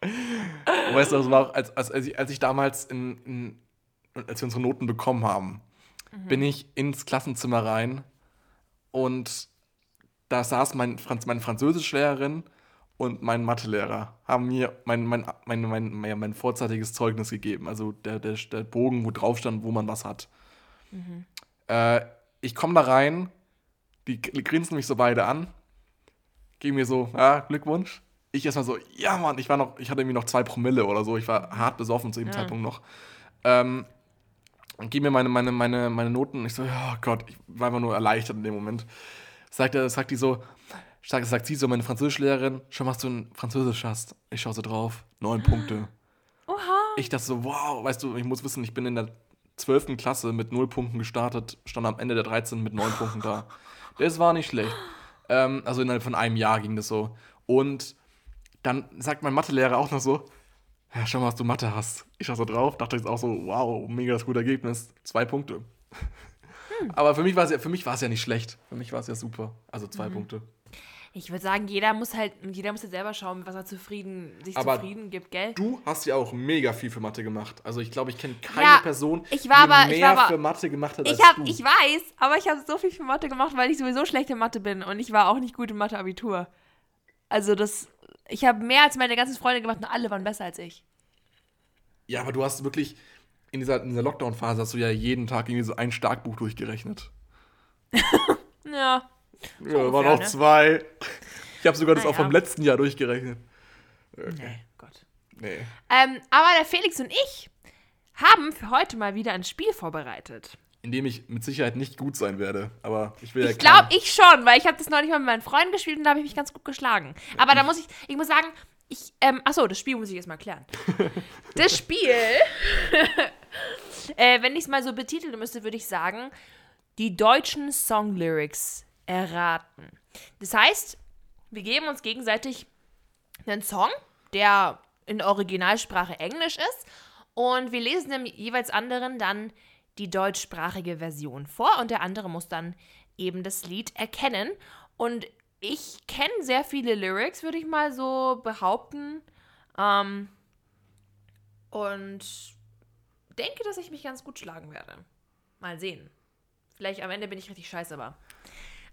Weißt du, das war auch, als, als, als, ich, als ich damals in, in, als wir unsere Noten bekommen haben, bin ich ins Klassenzimmer rein und da saß mein Franz, meine Französischlehrerin und mein Mathelehrer, haben mir mein, mein, mein, mein, mein, mein vorzeitiges Zeugnis gegeben. Also der, der, der Bogen, wo drauf stand, wo man was hat. Äh, ich komme da rein, die grinsen mich so beide an, geben mir so, ja, Glückwunsch. Ich erstmal so, ja, Mann, ich war noch, ich hatte irgendwie noch zwei Promille oder so, ich war hart besoffen zu dem Ja. Zeitpunkt noch. Ähm, und gib mir meine, meine, meine, meine Noten. Und ich so, ja Gott, ich war einfach nur erleichtert in dem Moment. Sagt, er, sagt die so, sagt, sagt sie so, meine Französischlehrerin, schon was du in Französisch hast. Ich schaue so drauf, neun Punkte. Oha. Ich dachte so, wow, weißt du, ich muss wissen, ich bin in der 12. Klasse mit null Punkten gestartet, stand am Ende der 13 mit neun Punkten da. Das war nicht schlecht. Ähm, also innerhalb von einem Jahr ging das so. Und dann sagt mein Mathelehrer auch noch so, ja, schau mal, was du Mathe hast. Ich schaue so drauf, dachte jetzt auch so, wow, mega das gute Ergebnis. Zwei Punkte. Aber für mich war es ja, für mich war es ja nicht schlecht. Für mich war es ja super. Also zwei Punkte. Ich würde sagen, jeder muss halt, jeder muss jetzt selber schauen, was er zufrieden, sich Aber zufrieden gibt, gell? Du hast ja auch mega viel für Mathe gemacht. Also ich glaube, ich kenne keine Ja, Person, ich war die aber- mehr aber- für Mathe gemacht hat als Ich hab, du. ich weiß, aber ich habe so viel für Mathe gemacht, weil ich sowieso schlecht in Mathe bin und ich war auch nicht gut im Mathe-Abitur. Also das, ich habe mehr als meine ganzen Freunde gemacht und alle waren besser als ich. Ja, aber du hast wirklich, in dieser, in dieser Lockdown-Phase hast du ja jeden Tag irgendwie so ein Starkbuch durchgerechnet. Ja. Ja, waren ungefähr, auch ne? zwei. Ich habe sogar das Na auch vom ja. letzten Jahr durchgerechnet. Nee, Gott. Nee. Ähm, aber der Felix und ich haben für heute mal wieder ein Spiel vorbereitet. In dem ich mit Sicherheit nicht gut sein werde. Aber ich will ja Ich glaube, ich schon, weil ich habe das neulich mal mit meinen Freunden gespielt und da habe ich mich ganz gut geschlagen. Aber da muss ich, ich muss sagen, ich, ähm, achso, das Spiel muss ich jetzt mal klären. Das Spiel, äh, wenn ich es mal so betiteln müsste, würde ich sagen, die deutschen Songlyrics erraten. Das heißt, wir geben uns gegenseitig einen Song, der in Originalsprache Englisch ist und wir lesen dem jeweils anderen dann die deutschsprachige Version vor und der andere muss dann eben das Lied erkennen. Und ich kenne sehr viele Lyrics, würde ich mal so behaupten. Ähm, und denke, dass ich mich ganz gut schlagen werde. Mal sehen. Vielleicht am Ende bin ich richtig scheiße, aber.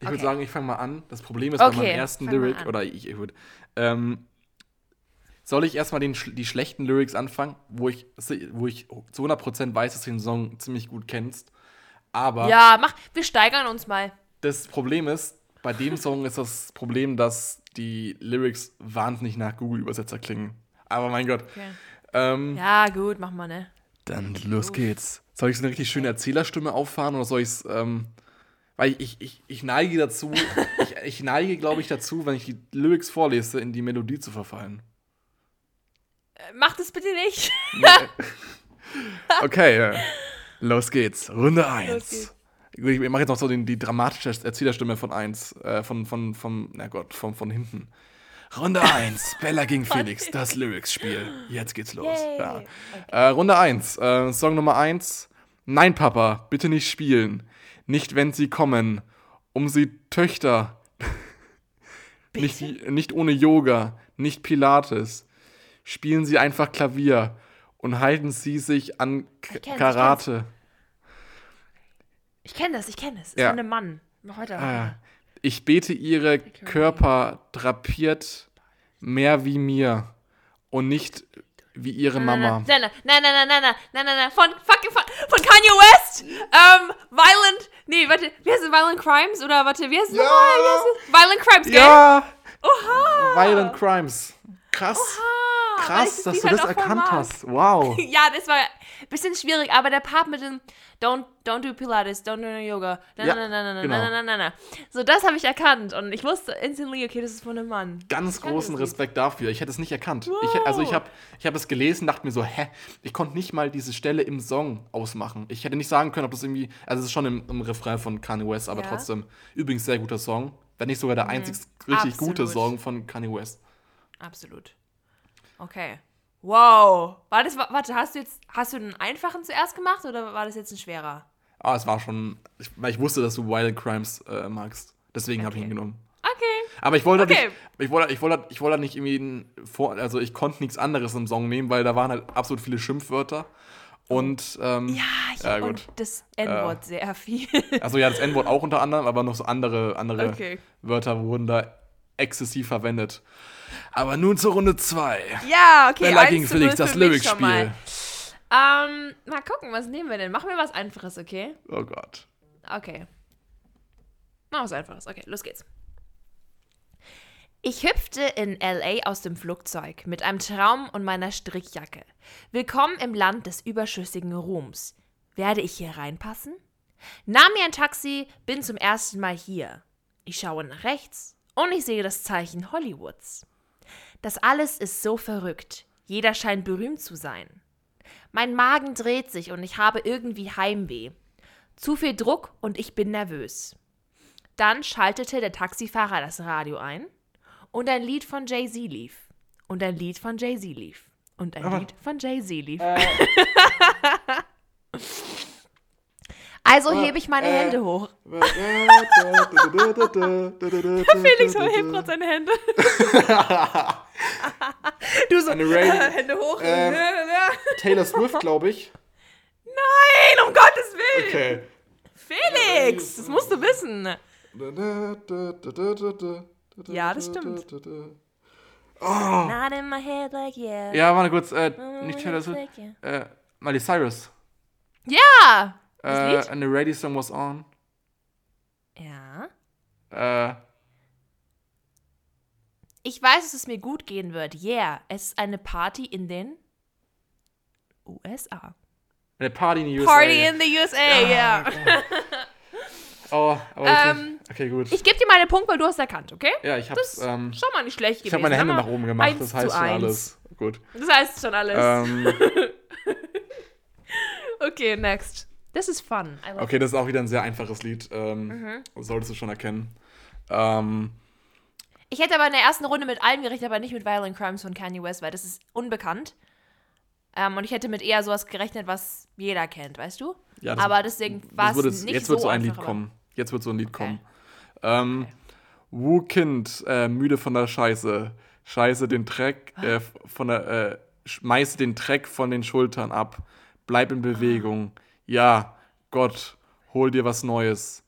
Ich würde Okay. sagen, ich fange mal an. Das Problem ist bei Okay, meinem ersten Lyric, oder ich, ich würde. Ähm, soll ich erstmal den, die schlechten Lyrics anfangen, wo ich, wo ich zu 100% weiß, dass du den Song ziemlich gut kennst. Aber Ja, mach, wir steigern uns mal. das Problem ist, bei dem Song ist das Problem, dass die Lyrics wahnsinnig nach Google-Übersetzer klingen. Aber mein Gott. Okay. Ähm, Ja, gut, mach mal, ne? Dann los geht's. Soll ich so eine richtig schöne Erzählerstimme auffahren oder soll ich es, ähm, weil ich, ich, ich neige dazu, ich, ich neige, glaube ich, dazu, wenn ich die Lyrics vorlese, in die Melodie zu verfallen. Äh, Mach das bitte nicht. Okay, äh, los geht's. Runde 1. geht's. Ich mache jetzt noch so den, die dramatische Erzählerstimme von 1, äh, von, von, von, na Gott, von, von hinten. Runde 1, Bella gegen Felix, das Lyrics-Spiel. Jetzt geht's los. Ja. Okay. Äh, Runde 1, äh, Song Nummer 1. Nein, Papa, bitte nicht spielen. Nicht, wenn sie kommen. Um sie Töchter. nicht, nicht ohne Yoga, nicht Pilates. Spielen sie einfach Klavier und halten sie sich an K Ich Karate. Ich kenne das, ich kenne das. Ist Ja. von einem Mann. Weiter. Ah, ich bete ihre Körper drapiert mehr wie mir und nicht wie ihre Mama. Nein, nein, nein, nein, nein, nein, nein, nein, nein, nein, von, fucking, von, von Kanye West, ähm, Violent, nee, warte, wie heißt es, Violent Crimes, oder warte, wie heißt es Ja. nochmal? Violent Crimes, gell? Ja! Oha! Violent Crimes. Krass. Oha, Krass, das dass du halt das voll erkannt hast. Wow. Ja, das war bisschen schwierig, aber der Part mit dem Don't, don't do Pilates, don't do Yoga, Ja, genau. So, das habe ich erkannt und ich wusste instantly, okay, das ist von einem Mann. Ganz Ich großen. Respekt dafür. Ich hätte es nicht erkannt. Ich, also ich habe ich hab es gelesen, dachte mir so, hä? Ich konnte nicht mal diese Stelle im Song ausmachen. Ich hätte nicht sagen können, ob das irgendwie, also es ist schon im, im Refrain von Kanye West, aber Ja. trotzdem übrigens sehr guter Song. Wenn nicht sogar der einzig richtig gute Absolut. Song von Kanye West. Absolut. Okay. Wow. War das, wa- warte, hast du jetzt, hast du einen einfachen zuerst gemacht oder war das jetzt ein schwerer? Ah, es war schon, ich, weil ich wusste, dass du Wild Crimes äh, magst. Deswegen habe ich Okay. ihn genommen. Okay. Aber ich wollte Okay. nicht, ich wollte, ich wollte, ich wollte nicht irgendwie vor, also ich konnte nichts anderes im Song nehmen, weil da waren halt absolut viele Schimpfwörter. Und ähm, Ja, ich Ja, und das N-Wort sehr viel. also ja, das N-Wort auch unter anderem, aber noch so andere, andere Okay. Wörter wurden da exzessiv verwendet. Aber nun zur Runde 2. ja, okay. Bella gegen Felix, das mal. Lyric-Spiel. Ähm, mal gucken, was nehmen wir denn? Machen wir was Einfaches, okay? Oh Gott. Okay. Machen wir was Einfaches. Okay, los geht's. Ich hüpfte in LA aus dem Flugzeug mit einem Traum und meiner Strickjacke. Willkommen im Land des überschüssigen Ruhms. Werde ich hier reinpassen? Nahm mir ein Taxi, bin zum ersten Mal hier. Ich schaue nach rechts und ich sehe das Zeichen Hollywoods. Das alles ist so verrückt. Jeder scheint berühmt zu sein. Mein Magen dreht sich und ich habe irgendwie Heimweh. Zu viel Druck und ich bin nervös. Dann schaltete der Taxifahrer das Radio ein und ein Lied von Jay-Z lief. Und ein Lied von Jay-Z lief. Und ein Lied von Jay-Z lief. Äh, Also äh, hebe ich meine äh. Hände hoch. Felix hebt gerade seine Hände. du so, Hände hoch. Ähm. Taylor Swift, glaube ich. Nein, um Gottes Willen. Okay. Felix, das musst du wissen. Ja, das stimmt. Not in my head like yeah. Ja, warte kurz. Äh, Oh, nicht Taylor Swift. Äh, Miley Cyrus. Ja. Äh, Lied? and the radio song was on. Ja. Äh, Ich weiß, dass es mir gut gehen wird. Yeah. Es ist eine Party in den USA. eine Party in the USA. Party in the USA, ja. Oh, aber Ähm, okay, gut. Ich gebe dir meine Punkte, weil du hast erkannt, okay? ja, ich. Das Ähm, schon mal nicht schlecht ich gewesen. habe meine Hände nach oben gemacht. Das heißt schon eins. alles. Gut. Das heißt schon alles. Ähm, okay, next. This is fun. Okay, das ist auch wieder ein sehr einfaches Lied. Ähm, Mhm. Solltest du schon erkennen. Ähm, Ich hätte aber in der ersten Runde mit allem gerechnet, aber nicht mit Violent Crimes von Kanye West, weil das ist unbekannt. Ähm, und ich hätte mit eher sowas gerechnet, was jeder kennt, weißt du? ja, das- aber deswegen war das es jetzt, nicht jetzt so wird so ein Lied kommen. Jetzt wird so ein Lied Okay. kommen. Ähm, Wu Kind, äh, müde von der Scheiße. Scheiße den Dreck äh, von der, äh, schmeiße den Dreck von den Schultern ab. Bleib in Bewegung. Ja, Gott, hol dir was Neues.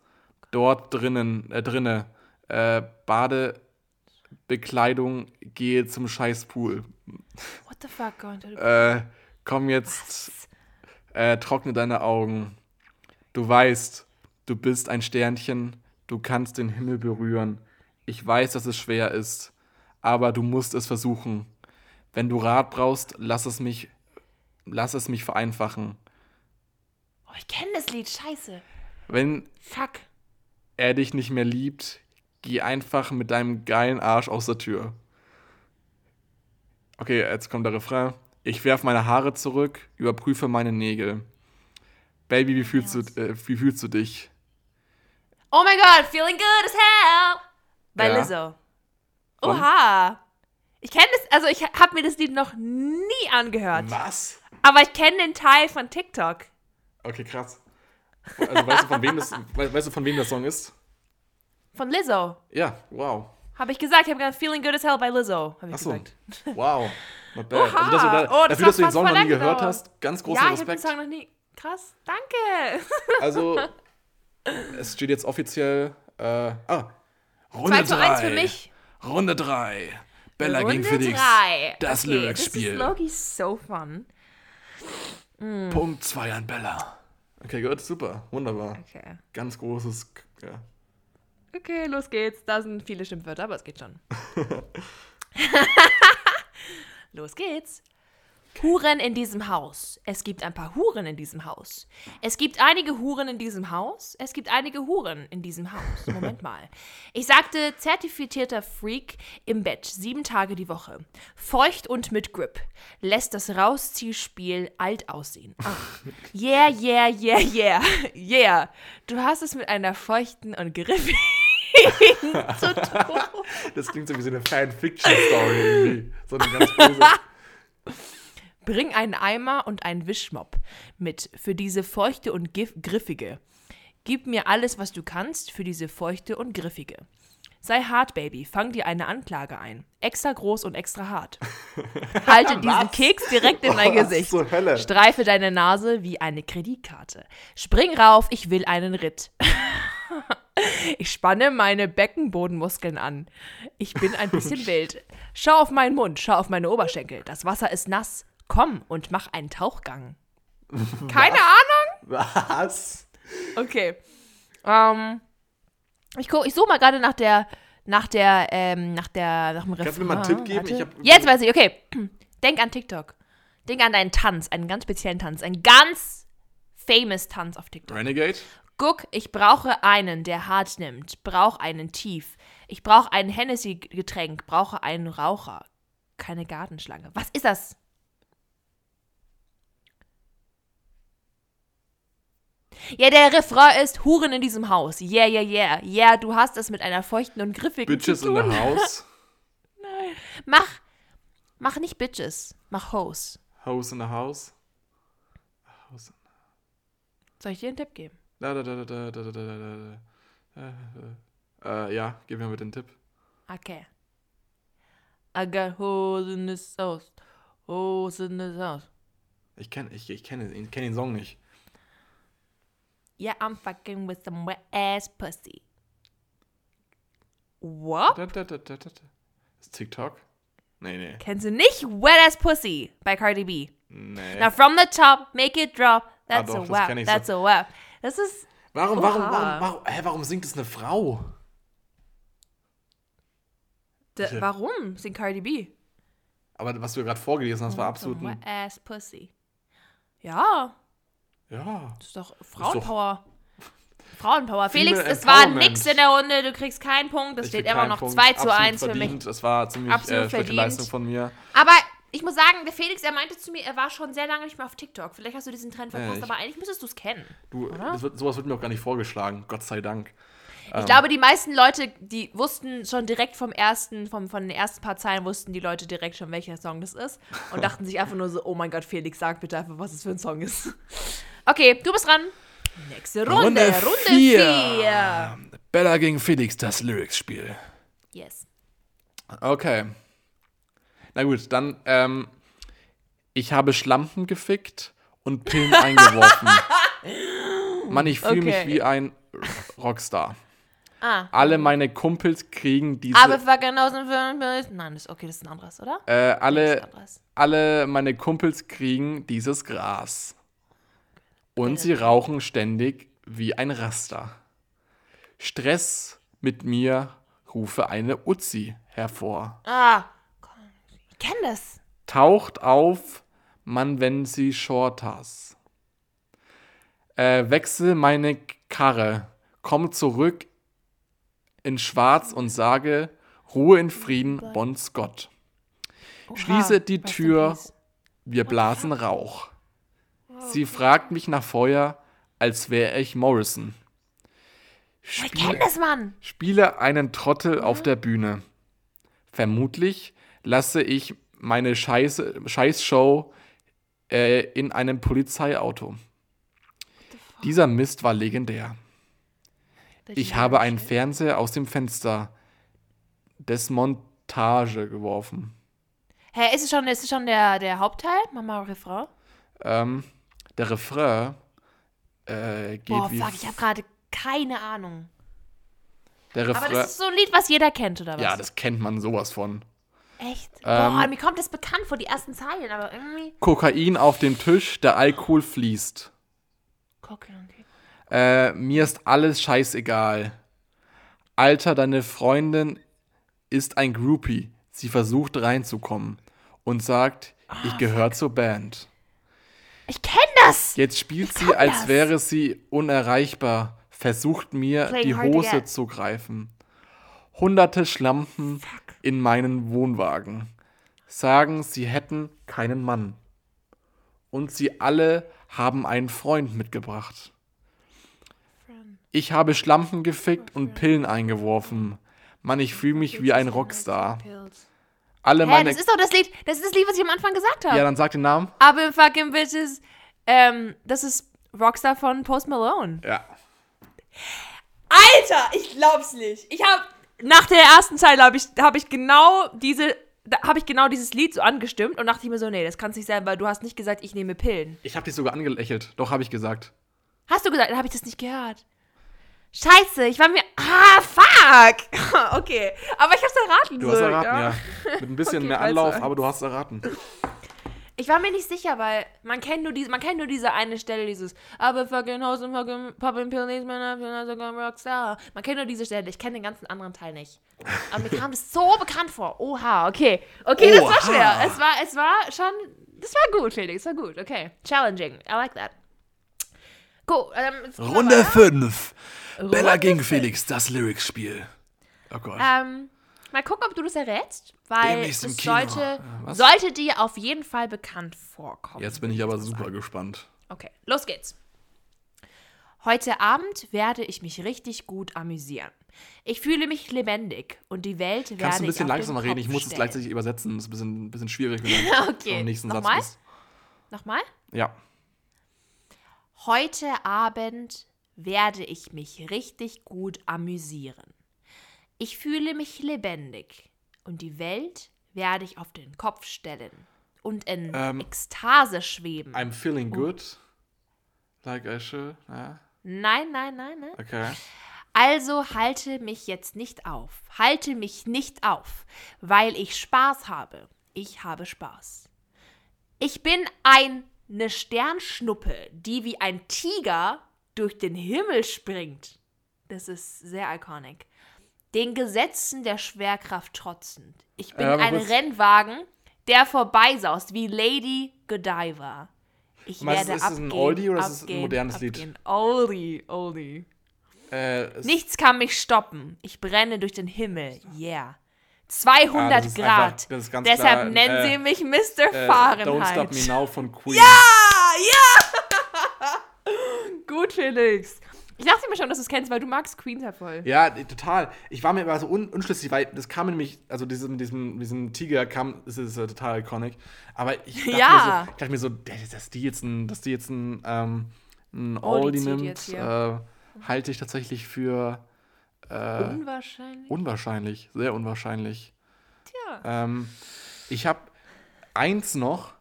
Dort drinnen, äh, drinne, äh, Badebekleidung, gehe zum Scheißpool. What the fuck, going to the Äh, komm jetzt, äh, trockne deine Augen. Du weißt, du bist ein Sternchen, du kannst den Himmel berühren. Ich weiß, dass es schwer ist, aber du musst es versuchen. Wenn du Rat brauchst, lass es mich, lass es mich vereinfachen. Oh, ich kenne das Lied, scheiße. Wenn Fuck. er dich nicht mehr liebt, geh einfach mit deinem geilen Arsch aus der Tür. Okay, jetzt kommt der Refrain. Ich werf meine Haare zurück, überprüfe meine Nägel. Baby, wie fühlst, du, äh, wie fühlst du dich? Oh my god, feeling good as hell. Bei Ja. Lizzo. Oha. Ich kenne das, also ich habe mir das Lied noch nie angehört. Was? Aber ich kenne den Teil von TikTok. Okay, krass. Also weißt du, von wem das, we- weißt du, von wem der Song ist? Von Lizzo. Ja, wow. Habe ich gesagt, ich habe gesagt, feeling good as hell bei Lizzo. Habe ich Achso. gesagt. Wow. Not bad. Oha. Also, dass du, da, Oh, das dafür, hat dass du den Song noch nie gehört gedauert. hast, ganz großen Ja, ich habe den Respekt. Song noch nie. Krass, danke. Also, es steht jetzt offiziell. Äh, ah, Runde 2 zu 1 für 3. mich. Runde 3. Bella gegen Runde Felix. drei. Das okay, Lyrics-Spiel. Ist Loki so fun. Punkt 2 an Bella. Okay, gut, super. Wunderbar. Okay. Ganz großes. Ja. Okay, los geht's. Da sind viele Schimpfwörter, aber es geht schon. los geht's. Huren in diesem Haus. Es gibt ein paar Huren in diesem Haus. Es gibt einige Huren in diesem Haus. Es gibt einige Huren in diesem Haus. Moment mal. Ich sagte zertifizierter Freak im Bett, sieben Tage die Woche. Feucht und mit Grip. Lässt das Rausziehspiel alt aussehen. Ach. Yeah, yeah, yeah, yeah. Yeah. Du hast es mit einer feuchten und griffigen zu tun. Das klingt so wie so eine Fanfiction-Story irgendwie. So eine ganz böse. Bring einen Eimer und einen Wischmopp mit für diese feuchte und griffige. Gib mir alles, was du kannst für diese feuchte und griffige. Sei hart, Baby, fang dir eine Anklage ein. Extra groß und extra hart. Halte diesen Keks direkt in mein Was Gesicht. zur Hölle? Streife deine Nase wie eine Kreditkarte. Spring rauf, ich will einen Ritt. Ich spanne meine Beckenbodenmuskeln an. Ich bin ein bisschen wild. Schau auf meinen Mund, schau auf meine Oberschenkel. Das Wasser ist nass. Komm und mach einen Tauchgang. Keine Ahnung? Was? Okay. Ähm, ich guck, ich suche mal gerade nach der, nach der, ähm, nach der, nach dem Refrain. Kannst du mir mal einen Tipp geben? Ich hab- Jetzt weiß ich, okay. Denk an TikTok. Denk an deinen Tanz, einen ganz speziellen Tanz, einen ganz famous Tanz auf TikTok. Renegade? Guck, ich brauche einen, der hart nimmt. Brauch einen tief. Ich brauche ein Hennessy-Getränk. Brauche einen Raucher. Keine Gartenschlange. Was ist das? Ja, der Refrain ist Huren in diesem Haus. Yeah, yeah, yeah. Yeah, du hast es mit einer feuchten und griffigen Bitches zu tun. in the house. Nein. Mach, mach nicht Bitches, mach Hose. Hose in the house. Hose. Soll ich dir einen Tipp geben? Da, da, da, da, da, da, da, da. da, da. Äh, ja, gib mir mit den Tipp. Okay. I got Hose in this house. Hose in this house. Ich kenne ich, ich kenn, ich kenn den Song nicht. Yeah, I'm fucking with some wet ass pussy. What? Da, da, da, da, da, da. Ist TikTok? Nee, nee. Kennst du nicht Wet Ass Pussy bei Cardi B? Nee. Now from the top, make it drop. That's Ah, doch, a das wap. kenn ich so. That's a wap. Das ist. Warum, warum, Oha. warum, warum, hä, warum singt es eine Frau? De, Ja. warum singt Cardi B? Aber was du gerade vorgelesen hast, war absolut wet ass pussy. Ja, Ja. das ist doch Frauenpower. Frauenpower. Felix, es war nix in der Runde. Du kriegst keinen Punkt. Es steht immer noch Punkt. 2 zu Absolut 1 für mich. verdient. Das war ziemlich Absolut äh, schlechte verdient. Leistung von mir. Aber ich muss sagen, der Felix, er meinte zu mir, er war schon sehr lange nicht mehr auf TikTok. Vielleicht hast du diesen Trend verpasst, ich- aber eigentlich müsstest du es kennen. Du, wird, sowas wird mir auch gar nicht vorgeschlagen. Gott sei Dank. Ähm. Ich glaube, die meisten Leute, die wussten schon direkt vom ersten, vom, von den ersten paar Zeilen, wussten die Leute direkt schon, welcher Song das ist. Und dachten sich einfach nur so, oh mein Gott, Felix, sag bitte einfach, was es für ein Song ist. Okay, du bist dran. Nächste Runde. Runde vier. 4. Bella gegen Felix, das Lyrics-Spiel. Yes. Okay. Na gut, dann, ähm, ich habe Schlampen gefickt und Pillen eingeworfen. Mann, ich fühle mich Okay. wie ein Rockstar. Ah. Alle meine Kumpels kriegen diese. Aber aus dem Film. Nein, das, okay, das ist ein anderes, oder? äh, alle, anderes. alle meine Kumpels kriegen dieses Gras. Und sie rauchen ständig wie ein Raster. Stress mit mir rufe eine Uzi hervor. Ah. komm, Ich kenn das. Taucht auf, Mann, wenn sie Shortas. Äh, wechsel meine Karre, komm zurück in Schwarz und sage Ruhe in Frieden, Bon Scott. Schließe die Tür, wir blasen Rauch. Sie fragt mich nach Feuer, als wäre ich Morrison. Mann. spiele einen Trottel auf der Bühne. Vermutlich lasse ich meine Scheiße, Scheißshow äh, in einem Polizeiauto. Dieser Mist war legendär. Ich habe einen Fernseher aus dem Fenster des Montage geworfen. Hä, ist es schon, ist es schon der, der Hauptteil? Mama Refrain? Ähm, der Refrain äh, geht Boah, wie. fuck, ich habe gerade keine Ahnung. der Aber Refrain. das ist so ein Lied, was jeder kennt, oder was? ja, das kennt man sowas von. Echt? Ähm, Boah, mir kommt das bekannt vor, die ersten Zeilen, aber irgendwie. Kokain auf dem Tisch, der Alkohol fließt. Okay. Äh, mir ist alles scheißegal. Alter, deine Freundin ist ein Groupie. Sie versucht reinzukommen und sagt, ich gehöre zur Band. Ich kenn das! Jetzt spielt sie, als das. wäre sie unerreichbar, versucht mir Playing die Hose zu greifen. Hunderte Schlampen in meinen Wohnwagen sagen, sie hätten keinen Mann. Und sie alle haben einen Freund mitgebracht. Ich habe Schlampen gefickt und Pillen eingeworfen. Mann, ich fühle mich wie ein Rockstar. Alle Hä, meine. das ist doch das Lied, das ist das Lied, was ich am Anfang gesagt habe. Ja, dann sag den Namen. Aber fucking Bitches, ähm, das ist Rockstar von Post Malone. Ja. Alter, ich glaub's nicht. Ich hab, nach der ersten Zeile habe ich, hab ich genau diese, da habe ich genau dieses Lied so angestimmt und dachte ich mir so, nee, das kann's nicht sein, weil du hast nicht gesagt, ich nehme Pillen. Ich habe dich sogar angelächelt. Doch, habe ich gesagt. Hast du gesagt, dann habe ich das nicht gehört. Scheiße, ich war mir, ah, fuck. okay, aber ich hab's erraten. Du hast erraten, ja. Mit ein bisschen Okay, mehr zu Anlauf, aber du hast erraten. Ich war mir nicht sicher, weil man kennt nur diese, man kennt nur diese eine Stelle, dieses Aber fucking House und fucking Poppin' Pills, man I'm sogar Rockstar. Man kennt nur diese Stelle, ich kenne den ganzen anderen Teil nicht. Aber mir kam das so bekannt vor. Oha, okay. Okay, das war Oha. schwer. Es war, es war schon, das war gut, Felix, das war gut. Okay, challenging. I like that. Cool. Ähm, Runde weiter. 5. Bella gegen. Felix, das Lyrics-Spiel. Oh Gott. Ähm, mal gucken, ob du das errätst, weil Demnächst es sollte, Äh, was? sollte dir auf jeden Fall bekannt vorkommen. Jetzt bin ich aber super gespannt. Okay, los geht's. Heute Abend werde ich mich richtig gut amüsieren. Ich fühle mich lebendig und die Welt werde Kannst du ein bisschen langsamer den reden? Ich muss es gleichzeitig übersetzen. Das ist ein bisschen, ein bisschen schwierig, Okay, nächsten nochmal? Satz. Nochmal? Ja. Heute Abend werde ich mich richtig gut amüsieren. Ich fühle mich lebendig und die Welt werde ich auf den Kopf stellen und in Ähm, Ekstase schweben. I'm feeling good. Like I should. Ja. Nein, nein, nein, nein. Okay. Also halte mich jetzt nicht auf. Halte mich nicht auf, weil ich Spaß habe. Ich habe Spaß. Ich bin eine Sternschnuppe, die wie ein Tiger durch den Himmel springt. Das ist sehr iconic. Den Gesetzen der Schwerkraft trotzend. Ich bin Ja, ein Rennwagen, der vorbeisaust wie Lady Godiva. Ich Meinst werde ist es ein abgehen, Oldie oder ist es ein abgehen, modernes Lied? abgehen. Oldie, Oldie. Äh, Nichts kann mich stoppen. Ich brenne durch den Himmel. Yeah. 200 Ja, ist Grad. einfach- ist Deshalb klar, nennen äh, sie mich Mr. äh, Fahrenheit. Don't Stop Me Now von Queen. Ah, ja! Gut, Felix. Ich dachte mir schon, dass du es kennst, weil du magst Queen halt voll. Ja, total. Ich war mir aber so un unschlüssig, weil das kam nämlich, also diese, mit diesem, diesem Tiger kam, das ist äh, total iconic. Aber ich dachte, Ja. mir, so, ich dachte mir so, dass die jetzt ein, dass die jetzt ein, ähm, ein Oldie Oldie nimmt, äh, halte ich tatsächlich für äh, Unwahrscheinlich. unwahrscheinlich, sehr unwahrscheinlich. Tja. Ähm, ich habe eins noch,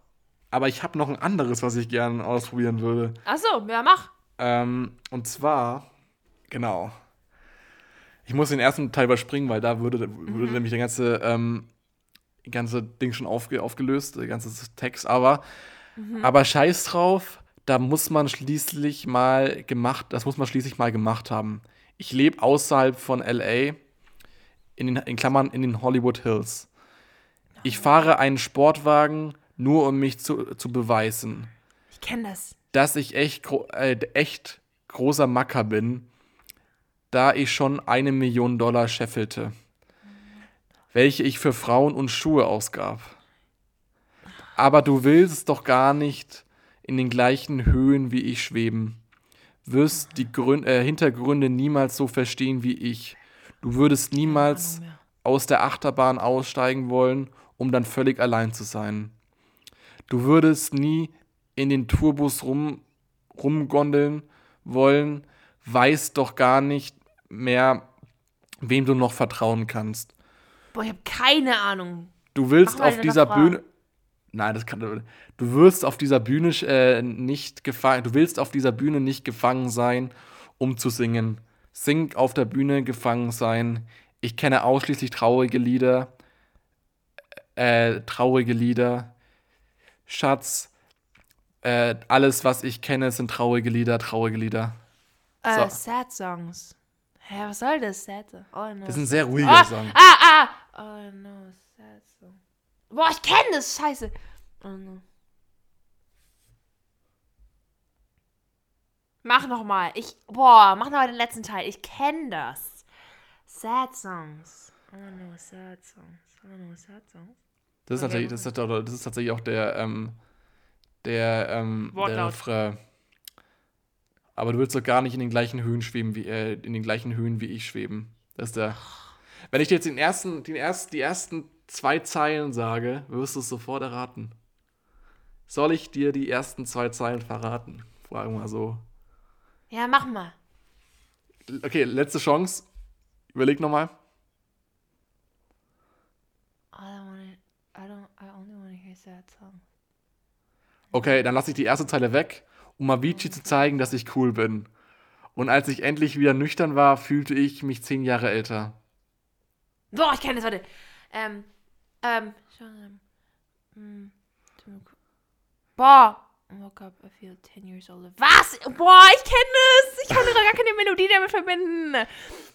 aber ich habe noch ein anderes, was ich gerne ausprobieren würde. Achso, ja, mach. Ähm, und zwar, genau. Ich muss den ersten Teil überspringen, weil da würde, würde nämlich der ganze, ähm, ganze Ding schon aufge, aufgelöst, der ganze Text. Aber, aber scheiß drauf, da muss man schließlich mal gemacht, das muss man schließlich mal gemacht haben. Ich lebe außerhalb von LA, in, den, in Klammern in den Hollywood Hills. Ich fahre einen Sportwagen, nur um mich zu, zu beweisen Ich kenne das. dass ich echt, gro äh, echt großer Macker bin, da ich schon eine Million Dollar scheffelte, welche ich für Frauen und Schuhe ausgab. Aber du willst doch gar nicht in den gleichen Höhen wie ich schweben, wirst die Grün äh, Hintergründe niemals so verstehen wie ich. Du würdest niemals aus der Achterbahn aussteigen wollen, um dann völlig allein zu sein. Du würdest nie in den Tourbus rum, rumgondeln wollen, weißt doch gar nicht mehr, wem du noch vertrauen kannst. Boah, ich habe keine Ahnung. Du willst auf dieser. Bühne. Nein, das kann. Du wirst auf dieser Bühne äh, nicht gefangen. Du willst auf dieser Bühne nicht gefangen sein, um zu singen. Sing auf der Bühne gefangen sein. Ich kenne ausschließlich traurige Lieder. äh, traurige Lieder. Schatz, äh, alles, was ich kenne, sind traurige Lieder, traurige Lieder. Äh, So. Sad Songs. Hä, was soll das? Sad. Oh no. Das sind sehr ruhige ah, Songs. ah, ah. Oh no, Sad Song. Boah, ich kenne das. Scheiße. Oh no. Mach noch mal. Ich, boah, mach noch mal den letzten Teil. Ich kenne das. Sad Songs. Oh no, Sad Songs. Oh no, Sad Songs. Das ist, Okay. tatsächlich, das, ist, das ist tatsächlich auch der, ähm, der, ähm, der. Refrain. Aber du willst doch gar nicht in den gleichen Höhen schweben, wie, äh, in den gleichen Höhen wie ich schweben. Das ist der. Wenn ich dir jetzt den ersten, den ersten, die ersten zwei Zeilen sage, wirst du es sofort erraten. Soll ich dir die ersten zwei Zeilen verraten? Fragen wir mal so. Ja, mach mal. Okay, letzte Chance. Überleg nochmal. Okay, dann lasse ich die erste Zeile weg, um Avicii zu zeigen, dass ich cool bin. Und als ich endlich wieder nüchtern war, fühlte ich mich zehn Jahre älter. Boah, ich kenne das, warte. Ähm, ähm, hm, boah. I woke up, I feel 10 years older. Was? Boah, ich kenne das. Ich kann doch gar keine Melodie damit verbinden.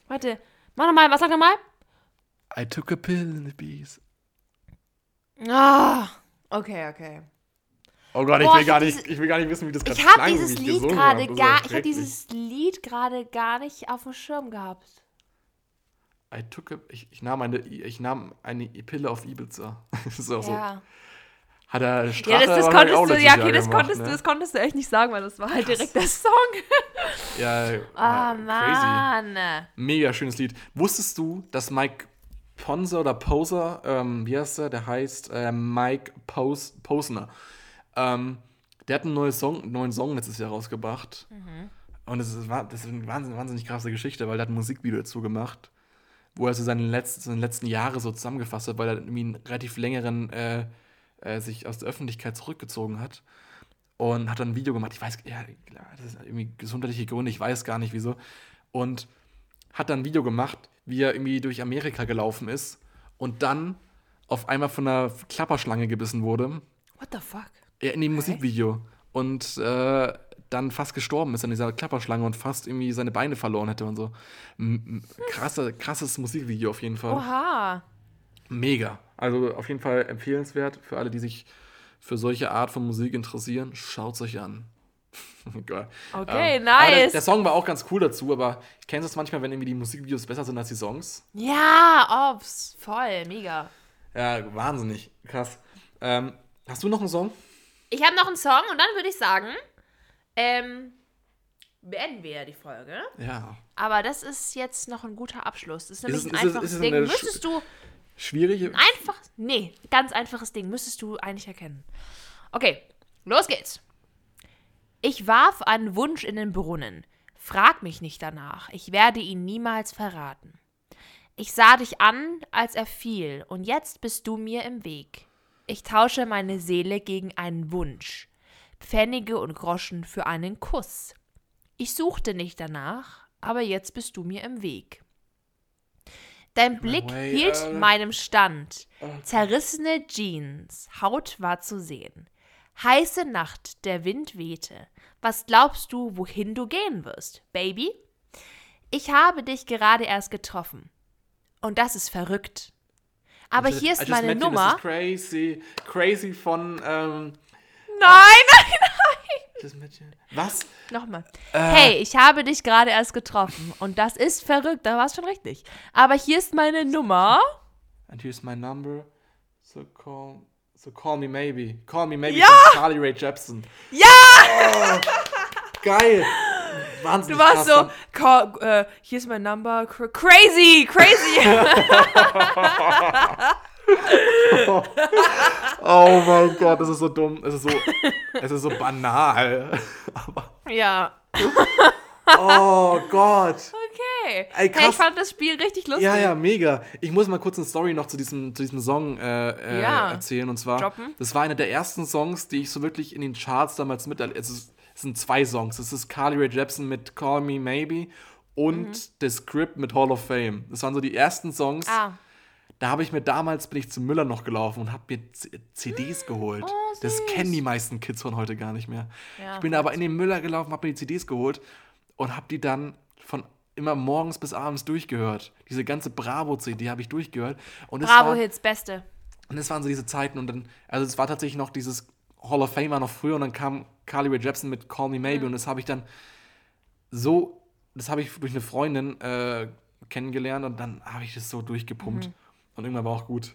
Warte, mach nochmal, was sag nochmal? I took a pill in the bees. Ah, okay, okay. Oh Gott, ich Boah, will ich gar hab nicht, ich will gar nicht wissen, wie das gerade Ich habe klang, wie dieses ich Lied ist gar, ich habe dieses Lied gerade gar nicht auf dem Schirm gehabt. I took a, ich, ich nahm eine, ich nahm eine Pille auf Ibiza. das so. Ja. Hat er Ja, Strache das, das auch konntest du, ja, Jahr okay, das gemacht, konntest, ne? du, das konntest du echt nicht sagen, weil das war halt direkt der Song. Ja, Ah, ja, crazy. Mann. Mega schönes Lied. Wusstest du, dass Mike Ponser oder Poser, ähm, wie heißt der? Der heißt äh, Mike Pos Posner. Ähm, der hat einen neuen Song, einen neuen Song letztes Jahr rausgebracht. Und das ist, das ist eine wahnsinnig, wahnsinnig krasse Geschichte, weil er hat ein Musikvideo dazu gemacht, wo er so seine letzten, seine letzten Jahre so zusammengefasst hat, weil er irgendwie einen relativ längeren äh, äh, sich aus der Öffentlichkeit zurückgezogen hat. Und hat dann ein Video gemacht. Ich weiß, ja, das ist irgendwie gesundheitliche Gründe, ich weiß gar nicht wieso. Und hat dann ein Video gemacht, wie er irgendwie durch Amerika gelaufen ist und dann auf einmal von einer Klapperschlange gebissen wurde. What the fuck? Ja, in dem Musikvideo. Und äh, dann fast gestorben ist an dieser Klapperschlange und fast irgendwie seine Beine verloren hätte und so. Krasse, krasses Musikvideo auf jeden Fall. Oha. Mega. Also auf jeden Fall empfehlenswert für alle, die sich für solche Art von Musik interessieren. Schaut es euch an. Geil. Okay, Ähm, aber Der, nice. der Song war auch ganz cool dazu, aber ich kenne es manchmal, wenn irgendwie die Musikvideos besser sind als die Songs. Ja, obs. Voll, mega. Ja, wahnsinnig. Krass. Ähm, hast du noch einen Song? Ich habe noch einen Song und dann würde ich sagen, ähm, beenden wir ja die Folge. Ja. Aber das ist jetzt noch ein guter Abschluss. Das ist nämlich ein ist es- einfaches ist es Ding. Müsstest du Schwierig. einfach. Nee, ganz einfaches Ding. Müsstest du eigentlich erkennen. Okay, los geht's. Ich warf einen Wunsch in den Brunnen. Frag mich nicht danach. Ich werde ihn niemals verraten. Ich sah dich an, als er fiel, und jetzt bist du mir im Weg. Ich tausche meine Seele gegen einen Wunsch. Pfennige und Groschen für einen Kuss. Ich suchte nicht danach, aber jetzt bist du mir im Weg. Dein Blick hielt meinem Stand. Zerrissene Jeans, Haut war zu sehen. Heiße Nacht, der Wind wehte. Was glaubst du, wohin du gehen wirst, Baby? Ich habe dich gerade erst getroffen. Und das ist verrückt. Aber hier ist meine Nummer. This is crazy. Crazy von. Ähm, Nein, nein, you. Was? Nochmal. Äh. Hey, ich habe dich gerade erst getroffen. Und das ist verrückt, da war es schon richtig. Aber hier ist meine Nummer. And here's my number. So call, so call me maybe. Call me maybe Ja! von Carly Rae Jepsen. Ja! Geil. Wahnsinnig Du warst krass. so, call, äh, hier ist mein Number. Cr crazy, crazy. Oh mein Gott, das ist so dumm. Es ist so, es ist so banal. Aber, ja. oh Gott. Okay. Ey, hey, ich fand das Spiel richtig lustig. Ja, ja, mega. Ich muss mal kurz eine Story noch zu diesem, zu diesem Song äh, äh, Ja. erzählen. Und zwar, Droppen. das war einer der ersten Songs, die ich so wirklich in den Charts damals mit. Es, ist, es sind zwei Songs. Es ist Carly Rae Jepsen mit Call Me Maybe und Mhm. The Script mit Hall of Fame. Das waren so die ersten Songs. Ah, Da habe ich mir damals, bin ich zum Müller noch gelaufen und habe mir CDs geholt. Oh, das kennen die meisten Kids von heute gar nicht mehr. Ja, ich bin aber in den Müller gelaufen, habe mir die CDs geholt und habe die dann von immer morgens bis abends durchgehört. Diese ganze Bravo-CD habe ich durchgehört. Und Bravo-Hits, beste. und das waren so diese Zeiten und dann, also es war tatsächlich noch dieses Hall of Fame war noch früher und dann kam Carly Rae Jepsen mit Call Me Maybe und das habe ich dann so, das habe ich durch eine Freundin äh, kennengelernt und dann habe ich das so durchgepumpt und irgendwann war auch gut.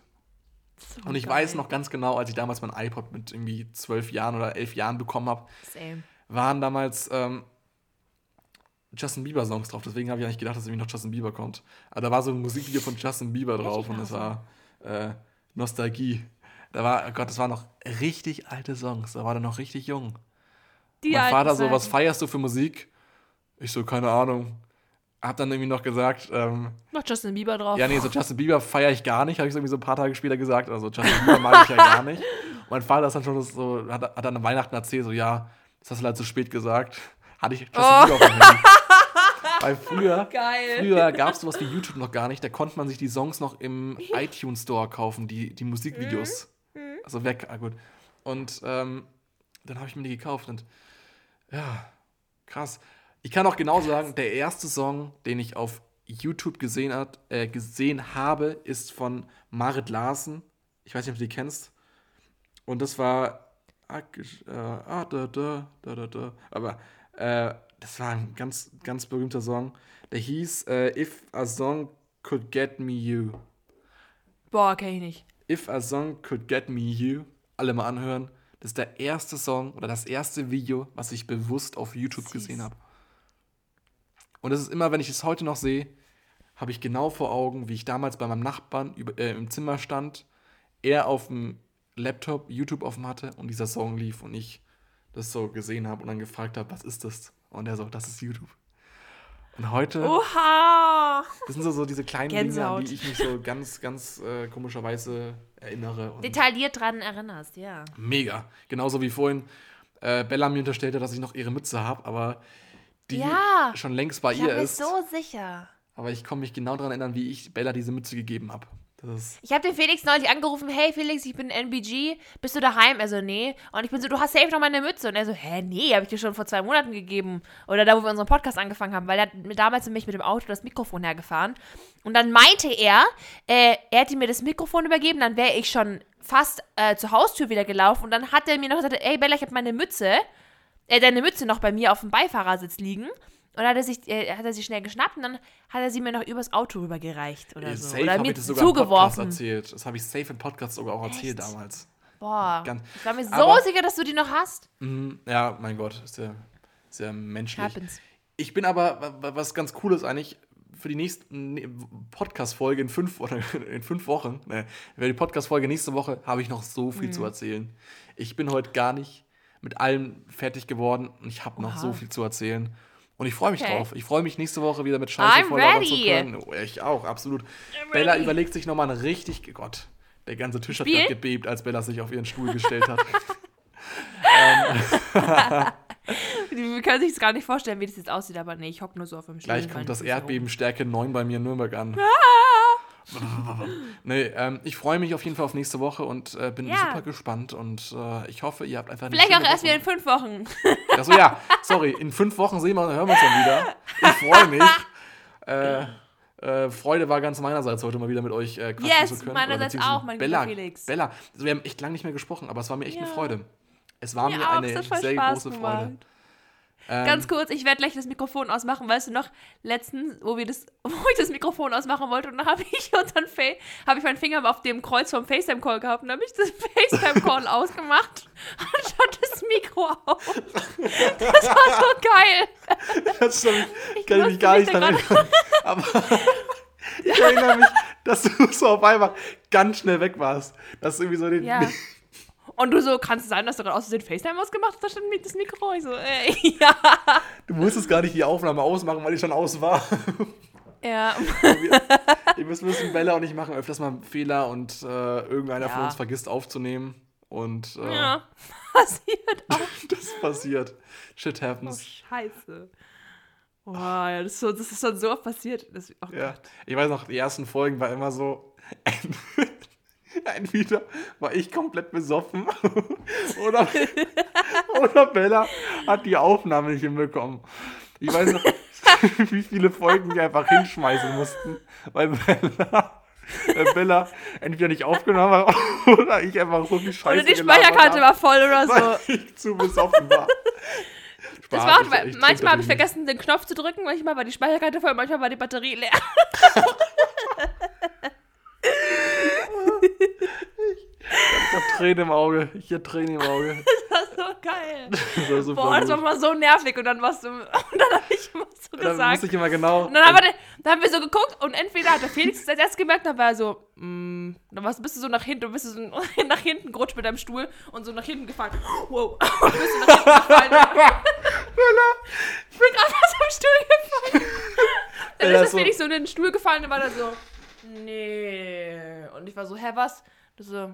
Und ich weiß noch ganz genau, als ich damals mein iPod mit irgendwie zwölf Jahren oder elf Jahren bekommen habe, waren damals ähm, Justin Bieber Songs drauf. Deswegen habe ich eigentlich gedacht, dass irgendwie noch Justin Bieber kommt. Aber da war so ein Musikvideo von Justin Bieber drauf und es war äh, Nostalgie. Da war, oh Gott, das waren noch richtig alte Songs. Da war er noch richtig jung. Die mein Vater so, was feierst du für Musik? Ich so, keine Ahnung. Hab dann irgendwie noch gesagt, ähm, Noch Justin Bieber drauf. ja, nee, so Justin Bieber feiere ich gar nicht, habe ich so irgendwie so ein paar Tage später gesagt. Also Justin Bieber mag ich ja gar nicht. Und mein Vater ist dann schon so, hat, hat dann an Weihnachten erzählt, so, ja, das hast du leider zu spät gesagt. Hatte ich Justin Oh. Bieber auf dem Handy. Weil früher, Geil. früher gab es sowas wie YouTube noch gar nicht. Da konnte man sich die Songs noch im iTunes Store kaufen, die, die Musikvideos. Mhm. Also weg, ah, gut. Und ähm, dann habe ich mir die gekauft und ja, krass. Ich kann auch genau sagen, der erste Song, den ich auf YouTube gesehen, hat, äh, gesehen habe, ist von Marit Larsen. Ich weiß nicht, ob du die kennst. Und das war. ah, äh, ah, da, da, da, da, da. Aber äh, das war ein ganz, ganz berühmter Song. Der hieß äh, If a Song Could Get Me You. Boah, kenn ich nicht. If a Song Could Get Me You. Alle mal anhören. Das ist der erste Song oder das erste Video, was ich bewusst auf YouTube Süß. gesehen habe. Und das ist immer, wenn ich es heute noch sehe, habe ich genau vor Augen, wie ich damals bei meinem Nachbarn über, äh, im Zimmer stand, er auf dem Laptop YouTube offen hatte und dieser Song lief und ich das so gesehen habe und dann gefragt habe, was ist das? Und er so, das ist YouTube. Und heute, Oha! das sind so, so diese kleinen Dinge, Gänsehaut. an die ich mich so ganz, ganz äh, komischerweise erinnere. Und Detailliert dran erinnerst, ja. Mega. Genauso wie vorhin äh, Bella mir unterstellte, dass ich noch ihre Mütze habe, aber die Ja. schon längst bei Ich ihr bin mir ist. so sicher. Aber ich kann mich genau daran erinnern, wie ich Bella diese Mütze gegeben habe. Ist Ich habe den Felix neulich angerufen, hey Felix, ich bin NBG, bist du daheim? Er so, nee. Und ich bin so, du hast safe noch meine Mütze. Und er so, hä, nee, habe ich dir schon vor zwei Monaten gegeben. Oder da, wo wir unseren Podcast angefangen haben, weil er hat damals nämlich mit dem Auto das Mikrofon hergefahren. Und dann meinte er, äh, er hätte mir das Mikrofon übergeben, dann wäre ich schon fast äh, zur Haustür wieder gelaufen. Und dann hat er mir noch gesagt, ey Bella, ich habe meine Mütze, äh, deine Mütze noch bei mir auf dem Beifahrersitz liegen. Und dann hat er, sich, äh, hat er sie schnell geschnappt und dann hat er sie mir noch übers Auto rübergereicht oder so. safe oder habe mir ich das sogar im Podcast zugeworfen. erzählt. Das habe ich safe im Podcast sogar auch erzählt Echt? damals. Boah, Ganz- ich war mir so aber- sicher, dass du die noch hast. Mhm, ja, mein Gott, ist ja sehr menschlich. Happens. Ich bin aber, wa- wa- was ganz cool ist eigentlich, für die nächste ne, Podcast-Folge in fünf, oder in fünf Wochen, ne, für die Podcast-Folge nächste Woche habe ich noch so viel Mhm. zu erzählen. Ich bin heute gar nicht mit allem fertig geworden und ich habe noch Oha. so viel zu erzählen. Und ich freue mich Okay. drauf. Ich freue mich nächste Woche wieder mit Scheiße I'm voll labern zu können. Oh, ich auch, absolut. Bella überlegt sich nochmal ein richtig, Gott, der ganze Tisch hat Spiel? gerade gebebt, als Bella sich auf ihren Stuhl gestellt hat. Wir können sich gar nicht vorstellen, wie das jetzt aussieht, aber nee, ich hock nur so auf dem Stuhl. Gleich kommt das. Erdbeben Stärke 9 bei mir in Nürnberg an. Nee, ähm, ich freue mich auf jeden Fall auf nächste Woche und äh, bin Ja. super gespannt und äh, ich hoffe, ihr habt einfach eine Vielleicht auch erst wieder in fünf Wochen. Achso, ja, sorry, in fünf Wochen sehen wir, hören wir uns dann wieder. Ich freue mich. Äh, äh, Freude war ganz meinerseits, heute mal wieder mit euch äh, quatschen Yes, zu können. meinerseits auch, mein Bella, Felix. Bella, also wir haben echt lange nicht mehr gesprochen, aber es war mir echt eine Ja. Freude. Es war Mir mir, auch, eine sehr Spaß große gemacht. Freude. Ähm, Ganz kurz, ich werde gleich das Mikrofon ausmachen. Weißt du noch, letztens, wo wir das, wo ich das Mikrofon ausmachen wollte, und dann habe ich unseren habe ich meinen Finger auf dem Kreuz vom FaceTime-Call gehabt und dann habe ich das FaceTime-Call ausgemacht, anstatt das Mikro auf. Das war so geil. Das hab ich, kann ich mich gar nicht da dran grad- erinnern. Aber ich erinnere mich, dass du so auf einmal ganz schnell weg warst. Dass du irgendwie so den. Ja. Und du so, kann es sein, dass du gerade aus den FaceTime ausgemacht hast, da stand das Mikro? Ich so, äh, ja. Du musstest gar nicht die Aufnahme ausmachen, weil die schon aus war. Ja. Ihr müsst wissen, Bella und ich machen öfters mal Fehler und äh, irgendeiner von Ja. uns vergisst aufzunehmen. Und äh, ja. Passiert auch. das passiert. Shit Oh, happens. scheiße. Boah, ja, das ist, so, das ist schon so oft passiert. Das, oh Ja. Ich weiß noch, die ersten Folgen war immer so, Entweder war ich komplett besoffen oder, oder Bella hat die Aufnahme nicht hinbekommen. Ich weiß noch, wie viele Folgen wir einfach hinschmeißen mussten, weil Bella, weil Bella entweder nicht aufgenommen hat oder ich einfach so viel Scheiße Oder die Speicherkarte war voll oder weil so. ich zu besoffen war. Das Spaß, war auch, ich- weil manchmal habe ich vergessen, den Knopf zu drücken, manchmal war die Speicherkarte voll, manchmal war die Batterie leer. Ich hab Tränen im Auge. Ich hab Tränen im Auge. Das war so geil. Das war super Boah, das war mal so nervig und dann warst du, und dann habe ich immer so Da gesagt. musste ich immer genau. Und dann haben, wir, den- dann haben wir so geguckt und entweder hat der Felix das erst gemerkt, dann war er so, mm, dann warst, bist du so nach hinten, du bist du so nach hinten gerutscht mit deinem Stuhl und so nach hinten gefallen. Wow. Und bist du nach hinten gefallen. ich bin gerade aus dem Stuhl gefallen. Dann ist das Felix so in den Stuhl gefallen und war da so, nee. Und ich war so, hä, was? Du so,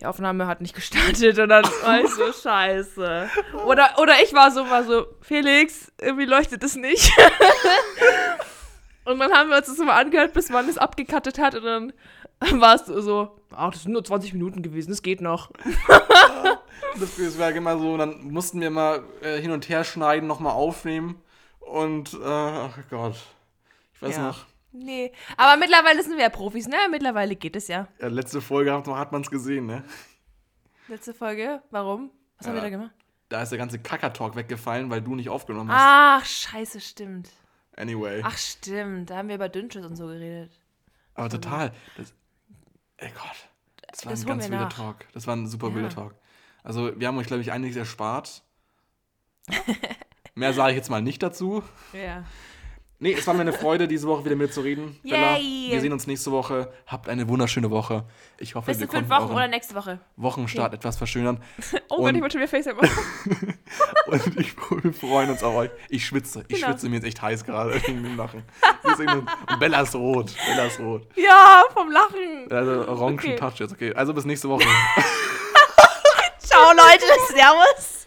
die Aufnahme hat nicht gestartet und dann war ich so, scheiße. Oder, oder ich war so, war so, Felix, irgendwie leuchtet es nicht. und dann haben wir uns das mal angehört, bis man es abgekattet hat und dann warst du so, ach, das sind nur 20 Minuten gewesen, das geht noch. Das, das war immer so, dann mussten wir mal äh, hin und her schneiden, nochmal aufnehmen. Und, äh, ach Gott. Ich weiß Ja. noch, Nee, aber mittlerweile sind wir ja Profis, ne? Mittlerweile geht es ja. äh, letzte Folge hat, hat man es gesehen, ne? Letzte Folge, warum? Was haben wir Ja. da gemacht? Da ist der ganze Kackertalk weggefallen, weil du nicht aufgenommen hast. Ach, scheiße, stimmt. Anyway. Ach, stimmt, da haben wir über Dünnschiss und so geredet. Aber total. Das, ey Gott. Das war Das ein ganz wilder nach. Talk. Das war ein super Ja. wilder Talk. Also, wir haben euch, glaube ich, einiges erspart. Mehr sage ich jetzt mal nicht dazu. Ja. Nee, es war mir eine Freude, diese Woche wieder mit zu reden. Bella, Yay. wir sehen uns nächste Woche. Habt eine wunderschöne Woche. Ich hoffe, Bis wir in fünf konnten Wochen oder nächste Woche. Wochenstart etwas verschönern. Oh Gott, ich wollte schon wieder FaceTime machen. Und ich, wir freuen uns auf euch. Ich schwitze. Ich Genau. schwitze mir jetzt echt heiß gerade wegen dem Lachen. Und Bella ist rot. Bella ist rot. Ja, vom Lachen. Also orangen Okay. Touch jetzt. Okay, also bis nächste Woche. Ciao, Leute. Servus.